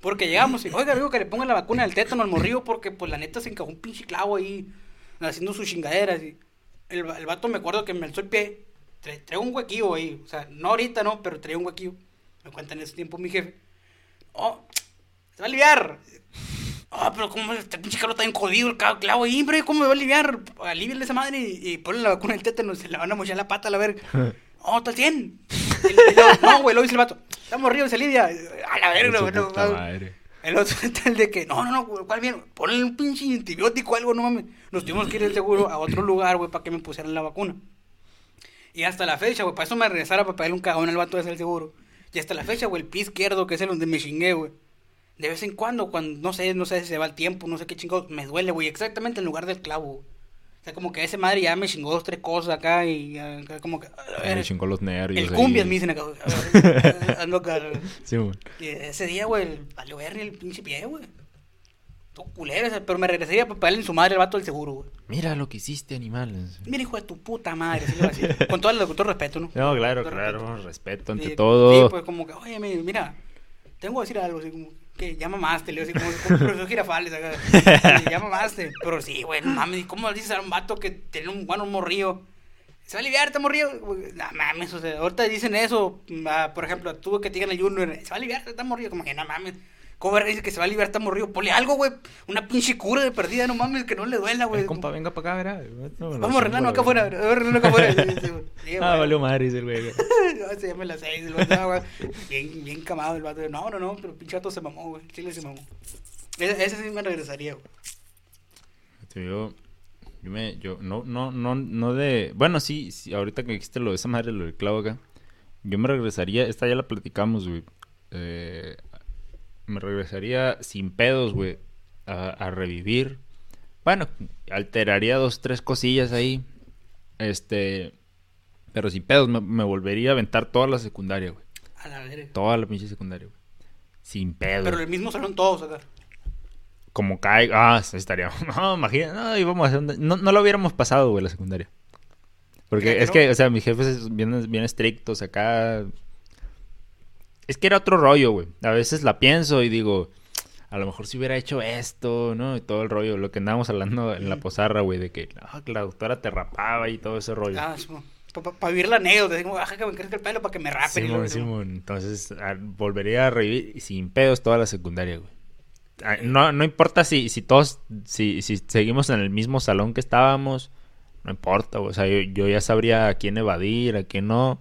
Porque llegamos y, oiga, digo que le pongan la vacuna del tétano al morrillo porque, pues, la neta se encajó un pinche clavo ahí haciendo sus chingaderas. Y el, el vato me acuerdo que me alzó el pie. Tra- Traigo un huequillo ahí. O sea, no ahorita, no, pero traía un huequillo. Me cuenta en ese tiempo mi jefe. Oh, se va a aliviar. Ah, pero como este pinche carro está bien jodido, el clavo ahí, hombre, ¿cómo me va a aliviar? Aliviarle esa madre y, y ponle la vacuna del tétano, se le van a mochar la pata a la verga. [laughs] Oh, está al 100. Y- y luego, no, güey, lo dice el vato. Estamos ríos, se alivia. A la verga, güey. no. El otro [laughs] está el de que, no, no, no, ¿cuál bien? Ponle un pinche antibiótico o algo, no mames. Nos tuvimos que ir del seguro a otro lugar, güey, para que me pusieran la vacuna. Y hasta la fecha, güey, para eso me regresara para pegarle un cagón al vato ese del seguro. Y hasta la fecha, güey, el pie izquierdo, que es el donde me chingué, güey. De vez en cuando, cuando, no sé, no sé si se va el tiempo, no sé qué chingados, me duele, güey, exactamente en lugar del clavo, güey. Sea, como que ese madre ya me chingó dos, tres cosas acá y como que... a ver, Me chingó los nervios. el ahí. cumbias me dicen acá, güey. A ver, Ando acá. Sí, güey. Ese día, güey, el- valió verga el pinche pie, güey. Todo culero, ese, pero me regresaría para pegarle en su madre el vato del seguro, güey. Mira lo que hiciste, animales. Mira, hijo de tu puta madre, sí le voy a decir. Con todo, el- con todo respeto, ¿no? [laughs] No, claro, claro. Respeto ante Sí, todo. Sí, pues como que, oye, mi- mira, tengo que decir algo, así como, que ya mamaste, le digo así como, profesor Girafales ya mamaste. Pero sí, güey, no mames, ¿cómo le dices a un vato que tiene un bueno un? Se va a aliviar, está morrillo. No mames, o sea, ahorita dicen eso, ah, por ejemplo, tú que te digan el Junior, se va a aliviar, está morrillo, como que no mames. ¿Cómo verga dice que se va a aliviar, está morrillo? Ponle algo, güey, una pinche cura de perdida, no mames, que no le duela, güey. Eh, compa, venga para acá, verá. No, Vamos la acá afuera, verga. vamos a arreglarnos acá afuera. Ah, valió madre, dice el güey. [laughs] No, se llama las seis, el vato, güey. Bien, bien camado el vato. No, no, no, pero pinche vato se mamó, güey. Chile se mamó. Ese, ese sí me regresaría, güey. Yo, yo me, yo, no, no, no, no de, bueno, sí, sí, ahorita que dijiste lo de esa madre, lo del clavo acá, yo me regresaría, esta ya la platicamos, güey, eh, me regresaría sin pedos, güey, a, a revivir, bueno, alteraría dos, tres cosillas ahí, este, pero sin pedos, me, me volvería a aventar toda la secundaria, güey, A la verga. toda la pinche secundaria, güey, sin pedos. Pero el mismo salón todos acá. como cae, ah, estaría, [laughs] no, imagina, no, íbamos a hacer no, no lo hubiéramos pasado, güey, la secundaria. Porque es ¿no? que, o sea, mis jefes es bien, bien estrictos acá. Es que era otro rollo, güey. A veces la pienso y digo, a lo mejor si hubiera hecho esto, ¿no? Y todo el rollo, lo que andábamos hablando en la posarra, güey, de que ah, que la doctora te rapaba y todo ese rollo. Ah, para vivir la anécdota. Como, baja que me crezca el pelo para que me rapen. y Simón, Simón. Entonces, ah, volvería a revivir sin pedos toda la secundaria, güey. Ah, No, no importa si, si todos, si, si seguimos en el mismo salón que estábamos, no importa, güey. o sea, yo, yo ya sabría a quién evadir, a quién no.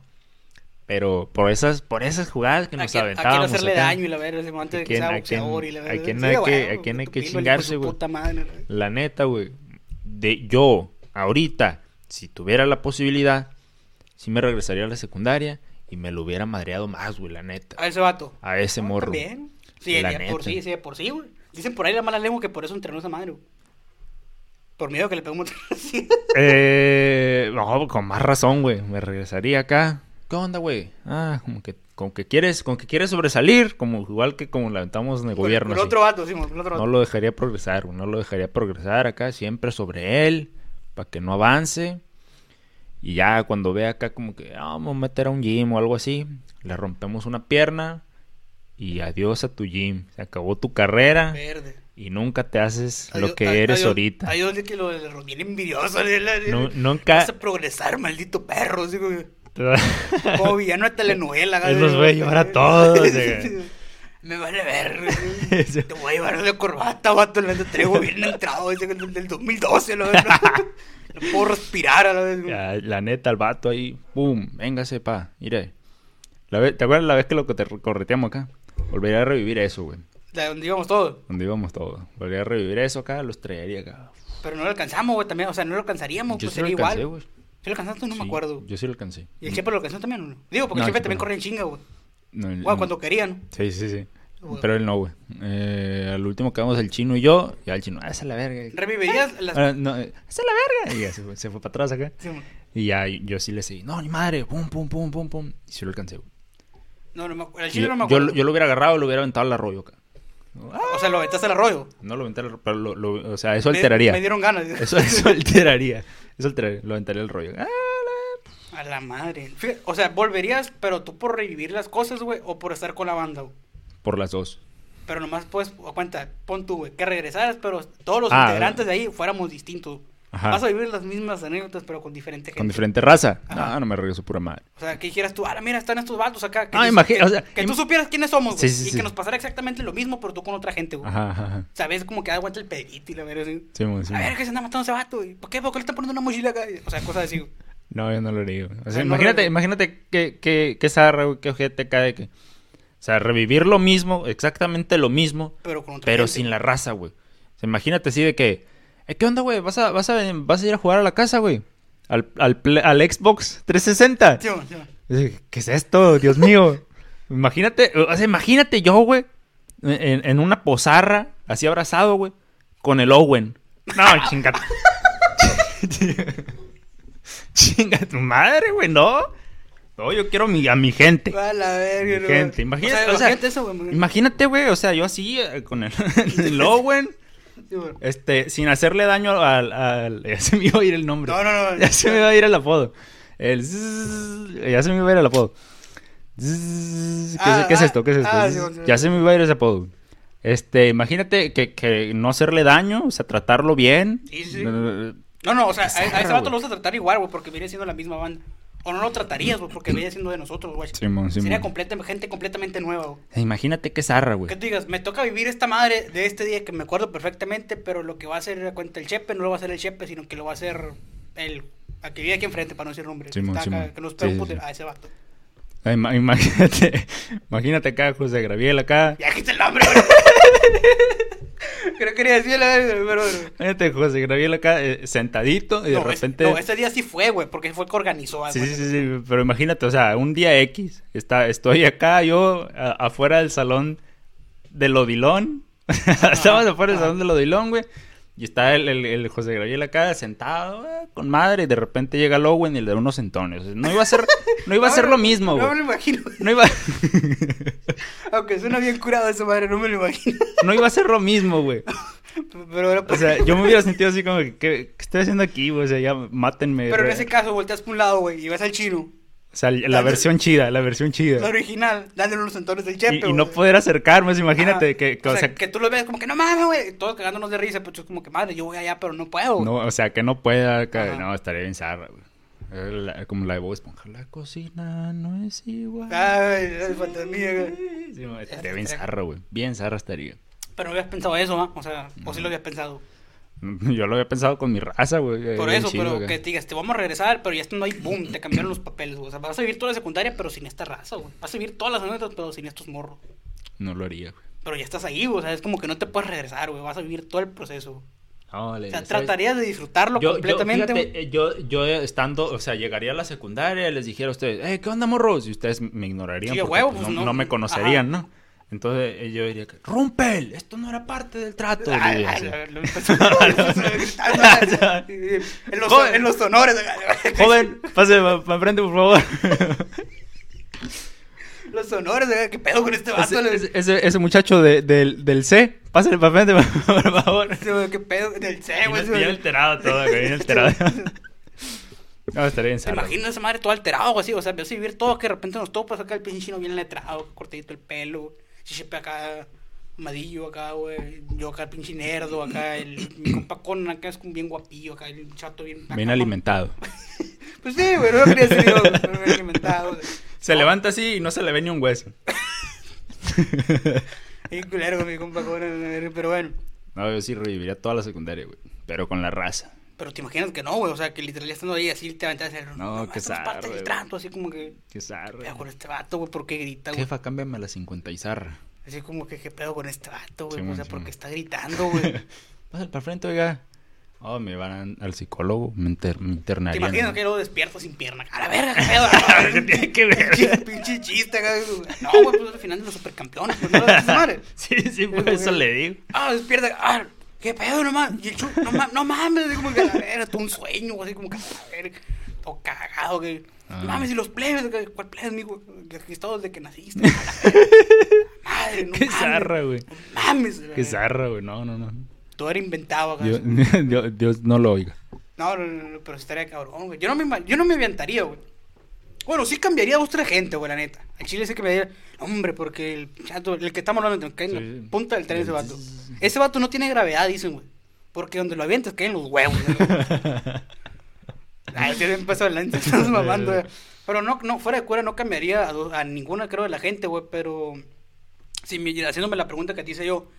Pero por esas, por esas jugadas que a nos a aventábamos. hacerle acá, daño y la verga, así, antes de que sea a boxeador y la a verga. quién hay que- a hay que chingarse, güey. La neta, güey. De yo, ahorita, si tuviera la posibilidad, sí me regresaría a la secundaria y me lo hubiera madreado más, güey, la neta. A ese vato. A ese No, morro. También. Sí, La de por neta. sí, sí, por sí, güey. Dicen por ahí la mala lengua que por eso entrenó esa madre, güey. Por miedo que le pegue un así. Eh, no, con más razón, güey. Me regresaría acá. ¿Qué onda, güey? Ah, como que, como que quieres, como que quieres sobresalir, como igual que como la aventamos en el gobierno. Con así. otro vato, sí, con otro No vato. lo dejaría progresar, güey. No lo dejaría progresar acá, siempre sobre él, para que no avance. Y ya cuando ve acá como que ah, vamos a meter a un gym o algo así, le rompemos una pierna y adiós a tu gym. Se acabó tu carrera Verde. y nunca te haces Adiós- lo que a- eres adiós- ahorita. Adiós de que lo de bien envidioso. [laughs] Nu- nunca- Vas a progresar, maldito perro. Así como, como villano de telenovela. Él los ve llorar a todos, [laughs] güey. Me vale ver, güey. [laughs] Te voy a llevar de corbata, vato. Le traigo bien entrado ese del, del 2012, la verdad. [laughs] No puedo respirar a la vez, güey. Ya, la neta, el vato ahí, pum, véngase, pa, mire. La vez- ¿Te acuerdas la vez que lo que te correteamos acá? Volvería a revivir eso, güey. De donde íbamos todos. Donde íbamos todos. Volvería a revivir eso acá, los traería acá. Pero no lo alcanzamos, güey, también. O sea, no lo alcanzaríamos, Yo pues sí lo sería alcancé, igual. güey. ¿Sí lo alcanzaste? No me Sí, acuerdo. Yo sí lo alcancé. ¿Y el Chepe lo alcanzó también o no? Digo, porque No, el Chepe también no. corre en chinga, güey. No, el- Bueno, cuando quería, ¿no? Sí, sí, sí. Güey. Pero él no, güey. Eh, al último quedamos el chino y yo. Y al chino, ah, esa es la verga. ¿Revivirías las...? Ah, no, eh, esa es la verga. Y ya se fue, se fue para atrás acá. Sí, güey. Y ya yo sí le seguí. No, ni madre. Pum, pum, pum, pum, pum. Y sí lo alcancé, güey. no, no me acuerdo. El Y chile Yo, no me yo, acuerdo. yo lo hubiera agarrado y lo hubiera aventado al arroyo acá. O sea, lo aventaste al arroyo. No lo aventé al arroyo, pero lo, lo- o sea, eso Me- alteraría. Me, dieron ganas. Eso, eso alteraría. [laughs] Eso alteraría. Lo aventaría al rollo. Ah, A la madre. O sea, volverías, pero tú por revivir las cosas, güey, o por estar con la banda, güey. Por las dos. Pero nomás puedes, cuenta, pon tú, güey, que regresaras, pero todos los Ah, integrantes de ahí fuéramos distintos. Ajá. Vas a vivir las mismas anécdotas, pero con diferente gente. Con diferente raza. Ajá. No, no me regreso pura madre. O sea, que dijeras tú, ah, mira, están estos vatos acá. Que, Ah, que, o sea, que tú supieras quiénes somos, güey. Sí, sí, y sí. que nos pasara exactamente lo mismo, pero tú con otra gente, güey. Ajá, ajá. Sabes como que da vuelta el pedito y la verdad, así. Sí, a ver, que se anda matando ese vato, güey. ¿Por qué? ¿Por qué le están poniendo una mochila acá? O sea, cosas así, güey. No, yo no lo güey. O sea, no imagínate, imagínate que, que, que zarra, güey, que ojete cae que... O sea, revivir lo mismo, exactamente lo mismo, Pero con otra pero gente. sin la raza, güey. O sea, imagínate así de que... "Eh, ¿Qué onda, güey? ¿Vas a, vas, a, ¿Vas a ir a jugar a la casa, güey? Al, al, al Xbox 360. Sí, güey, sí, güey. Dice, ¿Qué es esto? Dios mío. [laughs] Imagínate, o sea, imagínate yo, güey, en, en una pozarra, así abrazado, güey, con el Owen. No, [laughs] chinga. [laughs] chinga tu madre, güey, no. No, yo quiero mi, a mi gente. A la verga, Mi no, gente, imagínate, O sea, imagínate eso, güey. Imagínate, güey, o sea, yo así, eh, con el, el Owen. Este, sin hacerle daño al, al- [laughs] Ya se me iba a ir el nombre. No, no, no. Ya se me va a ir el apodo. El ya se me iba a ir el apodo. ¿Qué, es- Ah, es ah, esto? ¿Qué es esto? ah, ya se me iba a ir ese apodo. Este, imagínate que, que no hacerle daño, o sea, tratarlo bien. Sí, sí. No, no, o sea, a, ese vato lo vas a tratar igual, güey, porque viene siendo la misma banda. O no lo tratarías, güey, porque viene siendo de nosotros, güey. Simón, Sería Simón. completa, gente completamente nueva, güey. Imagínate qué zarra, güey. Que tú digas, me toca vivir esta madre de este día que me acuerdo perfectamente, pero lo que va a hacer cuenta el Chepe no lo va a hacer el Chepe, sino que lo va a hacer el a que vive aquí enfrente, para no decir nombre. Simón, Está acá, Simón. que nos Sí, pega un sí, sí. a ese vato. Ah, ima- Imagínate, [laughs] imagínate acá, José Graviel acá. Ya quita el nombre, güey. [laughs] [laughs] Creo que quería decirle, pero... pero- Imagínate, José Graviel acá, eh, sentadito, y de no, es- repente. no, ese día sí fue, güey, porque fue el que organizó. Sí, güey. sí, sí, sí, pero imagínate, o sea, un día X, está, estoy acá yo a- afuera del salón del Odilón, [laughs] estamos afuera del salón del Odilón, güey, y está el, el, el José Gabriel acá sentado, eh, con madre, y de repente llega el Owen y le da unos centones, no iba a ser, no iba a [laughs] ser lo mismo, No me güey, lo imagino. no iba, [laughs] [laughs] Aunque suena bien curado esa madre, no me lo imagino. no iba a ser lo mismo, güey, Pero, era- o sea, yo me hubiera sentido así como, que, ¿qué, qué estoy haciendo aquí, güey? O sea, ya mátenme, pero en ese caso volteas por un lado, güey, y ves al chino. O sea, la versión chida, la versión chida. La original, dándole unos centones del chepe. Y, y no poder acercarme, sea, imagínate Ajá. que, que, o, sea, que tú lo ves como que no mames, güey. Todos cagándonos de risa, pues es como que madre, yo voy allá, pero no puedo. No, o sea, que no pueda. que- no, estaría bien zarra, güey. La- como la de Bob Esponja. La cocina no es igual. Ay, güey. Sí, güey, estaría bien zarra, güey. Bien zarra estaría. Pero no habías pensado eso, ¿ah? O sea, o sí lo habías pensado. [laughs] Yo lo había pensado con mi raza, güey. eh, Por eso, chido, pero que te digas, te vamos a regresar, pero ya estando ahí, boom, te cambiaron los papeles, güey. O sea, vas a vivir toda la secundaria, pero sin esta raza, güey. Vas a vivir todas las anécdotas, pero sin estos morros. No lo haría, güey. Pero ya estás ahí, güey. O sea, es como que no te puedes regresar, güey. Vas a vivir todo el proceso. No, le- O sea, ¿sabes? tratarías de disfrutarlo Yo, yo, completamente, fíjate, yo, yo estando, o sea, llegaría a la secundaria y les dijera a ustedes, eh, ¿qué onda, morros? Y ustedes me ignorarían Sí, porque huevo, pues, pues, no, no. no me conocerían, Ajá. ¿no? Entonces eh, yo diría que, ¡Rumpel! Esto no era parte del trato. En, los, Joven. en los honores. Joven, pase para enfrente, por favor. [laughs] Los honores, ¿qué pedo con este vato? ese, ese- ese- ese muchacho de- del, del C, pásale para frente, [laughs] por favor. ¿Qué pedo? Del C, güey. Bien alterado todo, bien [laughs] alterado. No, estaría bien ¿Te zarra. imaginas esa madre todo alterado, güey, así? O sea, ves a vivir todo que de repente nos topas acá el pinche chino bien letrado, cortadito el pelo, chichepe acá, amadillo acá, güey. Yo acá el pinche nerdo, acá el mi compa con acá es como bien guapillo, acá el chato bien. acá, Bien alimentado. [laughs] Pues sí, güey, no quería yo, güey, bien alimentado. Se levanta así y no se le ve ni un hueso. [laughs] Y culero con mi compa, pero bueno. No, yo sí reviviría toda la secundaria, güey. Pero con la raza. Pero te imaginas que no, güey, o sea, que literal ya estando ahí así te aventas a hacer. No, qué zarra, del trato, así como que. Qué zarra. ¿Qué pedo con este vato, güey? ¿Por qué grita, güey? Jefa, cámbiame a la 50 y zarra. Así como que, ¿qué pedo con este vato, güey? O sea, ¿por Simón. qué está gritando, güey? [laughs] Pásale para el frente, oiga. Oh, me van al psicólogo, me, inter- me ¿Te imaginas ¿no? que luego despierto sin pierna? A la verga, qué [laughs] pedo. ¿Qué tiene que ver? [laughs] Pinche, pinche chiste, acá, güey. No, güey, pues al final de los supercampeones, pues no madre. Sí, sí, por eso le digo. Ah, despierta, ah, qué pedo, no mames. Y el chu, no, ma- no mames, así como que a todo un sueño, así como que a todo cagado, que. Ah. No mames, y los plebes, ¿cuál plebes, mijo? Estado desde que naciste. [laughs] Madre, no Qué mames. zarra, güey. No mames. Qué zarra, güey. No, no, no. Todo era inventado acá. Dios, [laughs] Dios, Dios no lo oiga. No, no, no, pero estaría cabrón, güey. Yo no me, yo no me güey. Bueno, sí cambiaría a otra gente, güey, la neta. Al chile sí que me daría. Hombre, porque el chato, el que estamos hablando, cae en la Sí. punta del tren ese vato. Ese vato no tiene gravedad, dicen, güey. Porque donde lo avientas caen los huevos. [laughs] Ay, [laughs] estamos mamando, güey. [laughs] Pero no, no, fuera de cura no cambiaría a, ninguna, creo, de la gente, güey. Pero, si me, haciéndome la pregunta que te hice yo,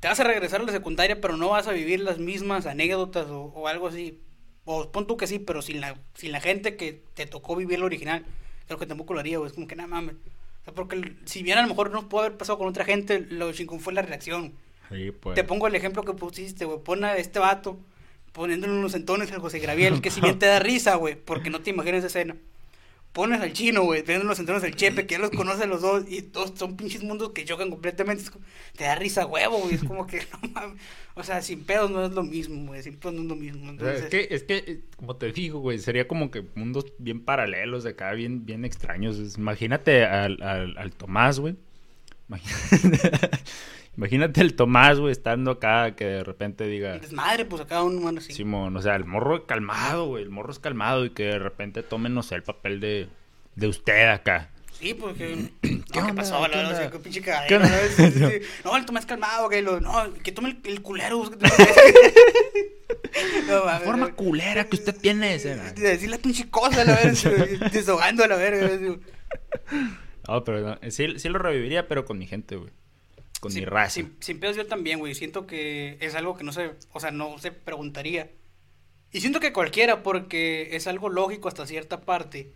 te vas a regresar a la secundaria, pero no vas a vivir las mismas anécdotas o, o algo así. O pon tú que sí, pero sin la, sin la gente que te tocó vivir lo original. Creo que tampoco lo haría, güey. Es como que nada mames. O sea, porque si bien a lo mejor no pudo haber pasado con otra gente, lo chingón fue la reacción. Sí, pues. Te pongo el ejemplo que pusiste, güey. Pon a este vato poniéndole unos entones al José Graviel, que si bien te da risa, güey, porque no te imaginas esa escena. Pones al chino, güey, teniendo los entones al Chepe, que ya los conoce los dos, y todos son pinches mundos que chocan completamente. Es como- te da risa, huevo, güey. Es como que, [laughs] no mames. O sea, sin pedos no es lo mismo, güey. Sin pedos no es lo mismo. Entonces, es que, es que, eh, como te digo, güey, sería como que mundos bien paralelos de acá, bien, bien extraños. Imagínate al, al, al Tomás, güey. Imagínate, [laughs] imagínate el Tomás, güey, estando acá, que de repente diga, desmadre, pues acá un humano así. Simón, o sea, el morro calmado, güey, el morro es calmado y que de repente tome, no sé, el papel de, de usted acá. Sí, porque. [clears throat] no, ¿Qué ¿Qué, pasó? La ¿Qué onda? sí, qué pinche ¿Qué cagadero, onda? ¿sabes? [laughs] Sí. No, el Tomás calmado, que lo. No, que tome el, el culero. [laughs] no, mames, forma no. culera que usted tiene decir la pinche cosa, la verga, desahogando a la verga. No, pero no, sí, sí lo reviviría, pero con mi gente, güey. Con mi Sin- raza. Sin, sin pedos yo también, güey. Siento que es algo que no se, o sea, no se preguntaría. Y siento que cualquiera, porque es algo lógico hasta cierta parte.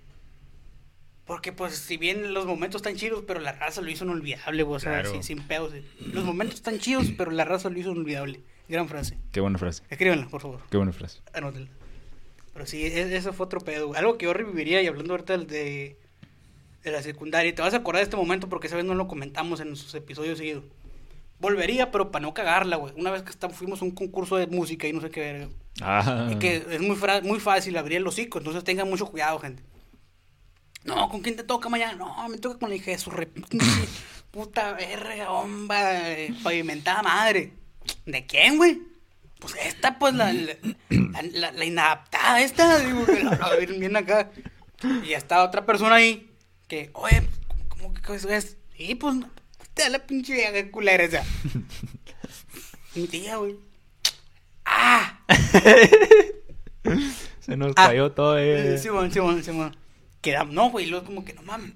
Porque, pues, si bien los momentos están chidos, pero la raza lo hizo inolvidable, güey. O sea, Claro. sin, sin pedos. eh. Los momentos están chidos, [clears throat] pero la raza lo hizo inolvidable. Gran frase. Qué buena frase. Escríbanla, por favor. Qué buena frase. Anótenla. Pero sí, e- eso fue otro pedo. güey. Algo que yo reviviría, y hablando ahorita de, de la secundaria, y te vas a acordar de este momento porque esa vez no lo comentamos en nuestros episodios seguidos. Volvería, pero para no cagarla, güey. Una vez que está- fuimos a un concurso de música y no sé qué verga. Ah. Y que es muy, muy fácil abrir el hocico, entonces tengan mucho cuidado, gente. No, ¿con quién te toca mañana? No, me toca con la hija de su [laughs] puta verga, bomba, eh, pavimentada madre. ¿De quién, güey? Pues esta, pues la, la, la, la- la inadaptada esta, digo, la, bien acá. Y ya está otra persona ahí que, oye, ¿cómo que eso es? Sí, pues, te da la pinche vieja culera esa. [laughs] Mi tía, güey. ¡Ah! [laughs] Se nos Ah. cayó todo. Eh. Simón, Simón, Simón. Quedamos, no, güey, luego como que no mames.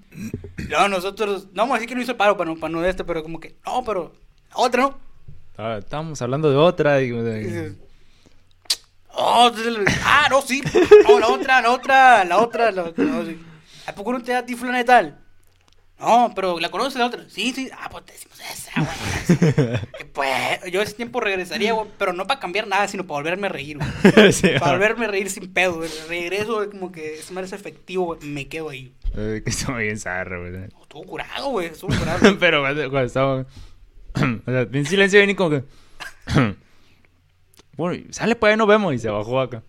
Luego nosotros, no vamos a decir que no hizo el paro para no, para no de este, pero como que, no, pero, otra, ¿no? Ah, Estábamos hablando de otra. y- Y [laughs] Oh, entonces, ah, no, sí. No, la otra, la otra, la otra, la otra. No, sí. ¿A poco no te da a ti fulana de tal? No, pero ¿la conoces la otra? Sí, sí. Ah, pues te decimos esa, güey. [laughs] Pues, yo ese tiempo regresaría, güey, pero no para cambiar nada, sino para volverme a reír, güey. [laughs] Sí, Para volverme a reír sin pedo, güey. Regreso, güey, como que es más efectivo, güey, me quedo ahí. Que estuvo bien zarro, güey. Estuvo curado, güey, estuvo [laughs] curado. Pero cuando, estaba. o sea, bien silencio bien y como que. [clears throat] [clears throat] bueno, sale pues ahí nos vemos. Y se bajó acá.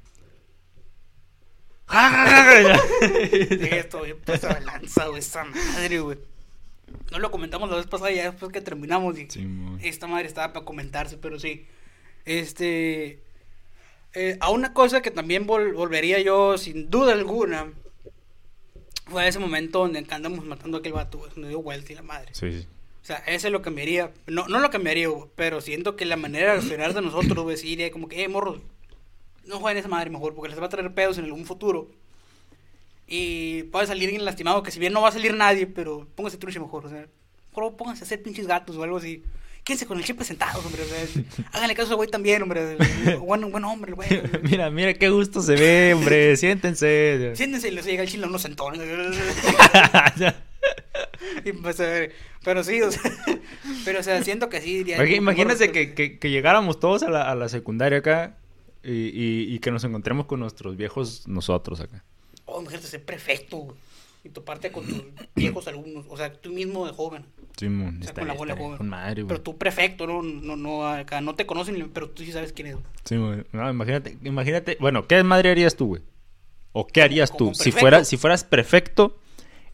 Esto bien lanza, güey, esa madre, güey. No lo comentamos la vez pasada, ya después que terminamos. Y Sí, esta madre estaba para comentarse, pero sí. Este. eh, a una cosa que también vol- volvería yo, sin duda alguna, fue a ese momento donde andamos matando a aquel vato, güey, donde dio vuelta y la madre. Sí, sí. O sea, ese lo cambiaría. No, no lo cambiaría, güey, pero siento que la manera de reaccionar de nosotros, güey, sí iría como que, eh, morros, no jueguen esa madre mejor, porque les va a traer pedos en algún futuro. Y puede salir alguien lastimado, que si bien no va a salir nadie, pero póngase truche mejor, o sea, mejor pónganse a hacer pinches gatos o algo así. Quédense con el chepe sentados, hombre. o sea, [laughs] háganle caso al güey también, hombre. Buen, buen hombre, güey. [laughs] mira, mira qué gusto se ve, hombre. [laughs] Siéntense. Siéntense y les llega el chile a unos sentones. Y, pues, a ver, pero sí, o sea, pero o sea, siento que sí diría. Imagínense que, que, que llegáramos todos a la, a la secundaria acá y, y, y que nos encontremos con nuestros viejos nosotros acá. Oh, imagínate ser prefecto, güey, Y toparte con tus [clears throat] viejos alumnos. O sea, tú mismo de joven. Sí, mon, O sea, con la bola estaría joven. con madre, güey. Pero tú prefecto, ¿no? No, no, acá no te conocen, pero tú sí sabes quién es. Sí. No, imagínate, imagínate. Bueno, ¿qué madre harías tú, güey? ¿O qué harías Como tú? Si, fuera, si fueras prefecto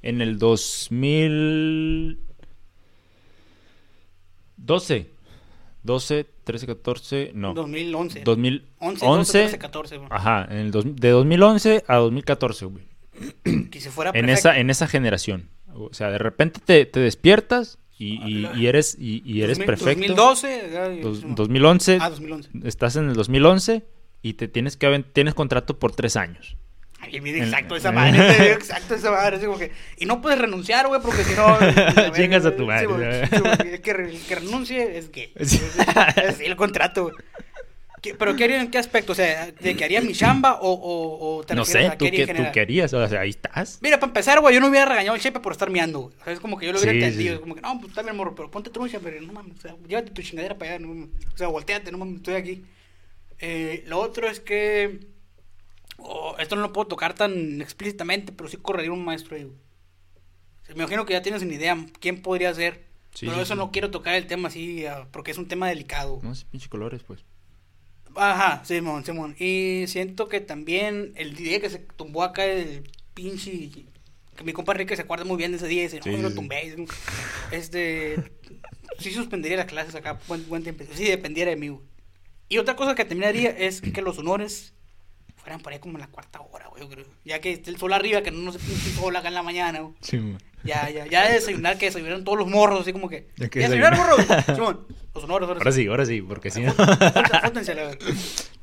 en el 2012. 12, 13, 14, no. 2011. 2011. 11, 12, 13, 14, güey. Ajá, en el dos- de 2011 a 2014, güey. Que si fuera En esa, en esa generación. O sea, de repente te, te despiertas y, y- y eres, y, y eres 2000, prefecto. 2012. ya, Dos- sí, 2011. Ah, 2011. Estás en el 2011 y te tienes que tienes contrato por tres años. Ay, bien exacto esa madre, [laughs] exacto esa madre, así como que, y no puedes renunciar, güey, porque si no... [laughs] Chingas a tu madre. Sí, que, el que renuncie es gay. [laughs] Sí. Es el contrato, güey. ¿Qué- ¿Pero qué haría en qué aspecto? O sea, ¿de que haría mi chamba o, o, o te No sé, a ¿tú qué tú harías? O sea, ahí estás. Mira, para empezar, güey, yo no hubiera regañado al chepe por estar miando, güey. O sea, es como que yo lo hubiera Sí, entendido. sí. Como que, no, pues está bien, morro, pero ponte trucha, pero no mames. O sea, llévate tu chingadera para allá, no mames. O sea, volteate, no mames, estoy aquí. Eh, lo otro es que. Oh, esto no lo puedo tocar tan explícitamente, pero sí correría un maestro ahí, me imagino que ya tienes una idea quién podría ser. Sí, pero sí, eso sí. no quiero tocar el tema así, ah, porque es un tema delicado. No sé, pinche colores, pues. Ajá, Simón, Simón. Y siento que también el día que se tumbó acá el pinche. Que mi compa Enrique se acuerda muy bien de ese día. y Dice, no, lo tumbé. Este. Sí suspendería las clases acá, buen, buen tiempo. Sí, dependiera de mí, güey. Y otra cosa que también haría es que los honores fueran por ahí como en la cuarta hora, güey, yo creo. Ya que esté el sol arriba, que no se pinche sol acá en la mañana, güey. Sí, güey. Ya, ya, ya de desayunar, que desayunaron todos los morros, así como que. Ya que desayunar, desayunar. morros. [laughs] Simón, los honores, Ahora sí, ahora sí, porque si no Fótense, fótense, la verdad.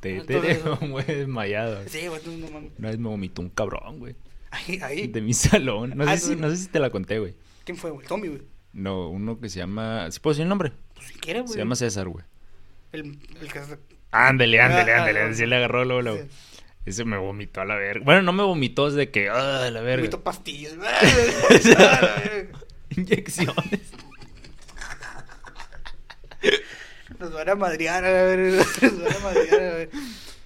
te, te dejo muy desmayado. Sí, güey, no mames. Una vez me vomitó un cabrón, güey. Ahí, ahí. De mi [laughs] salón. No Ah, sé, si, tú- no sé si te la conté, güey. ¿Quién fue, güey? Tommy, güey. No, uno que se llama... ¿Sí puedo decir el nombre? Pues si quieres, güey. Se llama César, güey. El, el que Ándale, ándale, Ah, ah, ándale. ah. Sí le agarró luego, luego. Sí. Ese me vomitó a la verga. Bueno, no me vomitó desde que... ¡Ah, la verga! Vomito pastillas. [laughs] [laughs] Inyecciones. Nos van a madrear, a ver. [laughs] Nos van a madrear, a ver.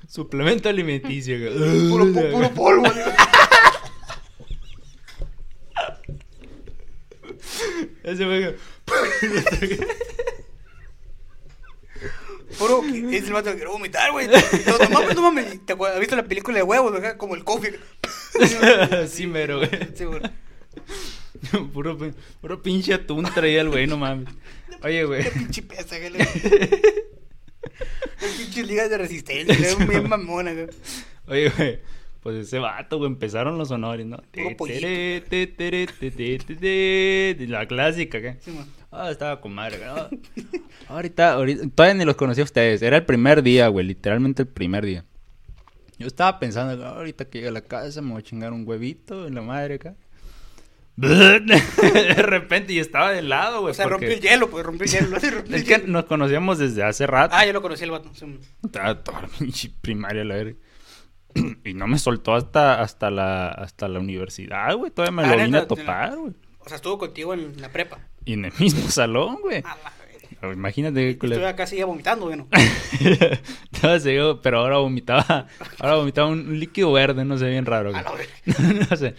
Suplemento alimenticio. güey. Puro, pu- puro polvo, güey. Ese fue... Puro. Es el vato que quiero vomitar, güey. No, no mames, no mames. ¿Te? ¿Has visto la película de huevos, acá? Como el coffee. Sí, mero, güey. Sí, güey. Puro, puro pinche atún traía el güey, no mames. Oye, güey. Qué pinche pesa, güey. Las pinches ligas de resistencia, güey. Bien mamona, güey. Oye, güey. Pues ese vato, güey, empezaron los honores, ¿no? La clásica, ¿qué? Ah, estaba con madre. Ah, [laughs] Ahorita, ahorita, todavía ni los conocí a ustedes. Era el primer día, güey, literalmente el primer día. Yo estaba pensando, "Ah, ahorita que llegue a la casa me voy a chingar un huevito en la madre acá. [laughs] De repente, y estaba de lado, güey. O sea, porque- rompió el hielo, pues rompió el hielo. [laughs] rompió el Es que nos conocíamos desde hace rato. Ah, yo lo conocí el vato. Estaba toda la pinche primaria, la verga. [clears throat] Y no me soltó hasta, hasta, la, hasta la universidad, güey. Todavía me Ah, lo vine a topar, güey. O sea, estuvo contigo en la prepa. Y en el mismo salón, güey. A la. Imagínate Estuve acá seguía vomitando, güey, [laughs] ¿no? Estaba seguido, pero ahora vomitaba. Ahora vomitaba un, líquido verde, no sé, bien raro. Güey. [laughs] no sé.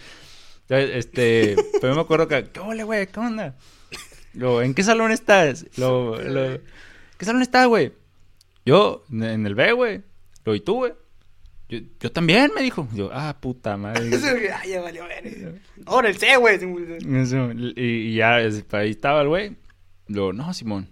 Entonces, Este, pero me acuerdo que, ¿qué ole, güey? ¿Qué onda? ¿en qué salón estás? Lo, lo, ¿Qué salón estás, güey? Yo, en el B, güey. Lo y tú, güey. Yo, yo también, me dijo. Yo, ah, puta madre. [laughs] Ay, ya valió, ver. Ahora el C, güey. [laughs] y, y ya, es- ahí estaba el güey. Luego, no, Simón.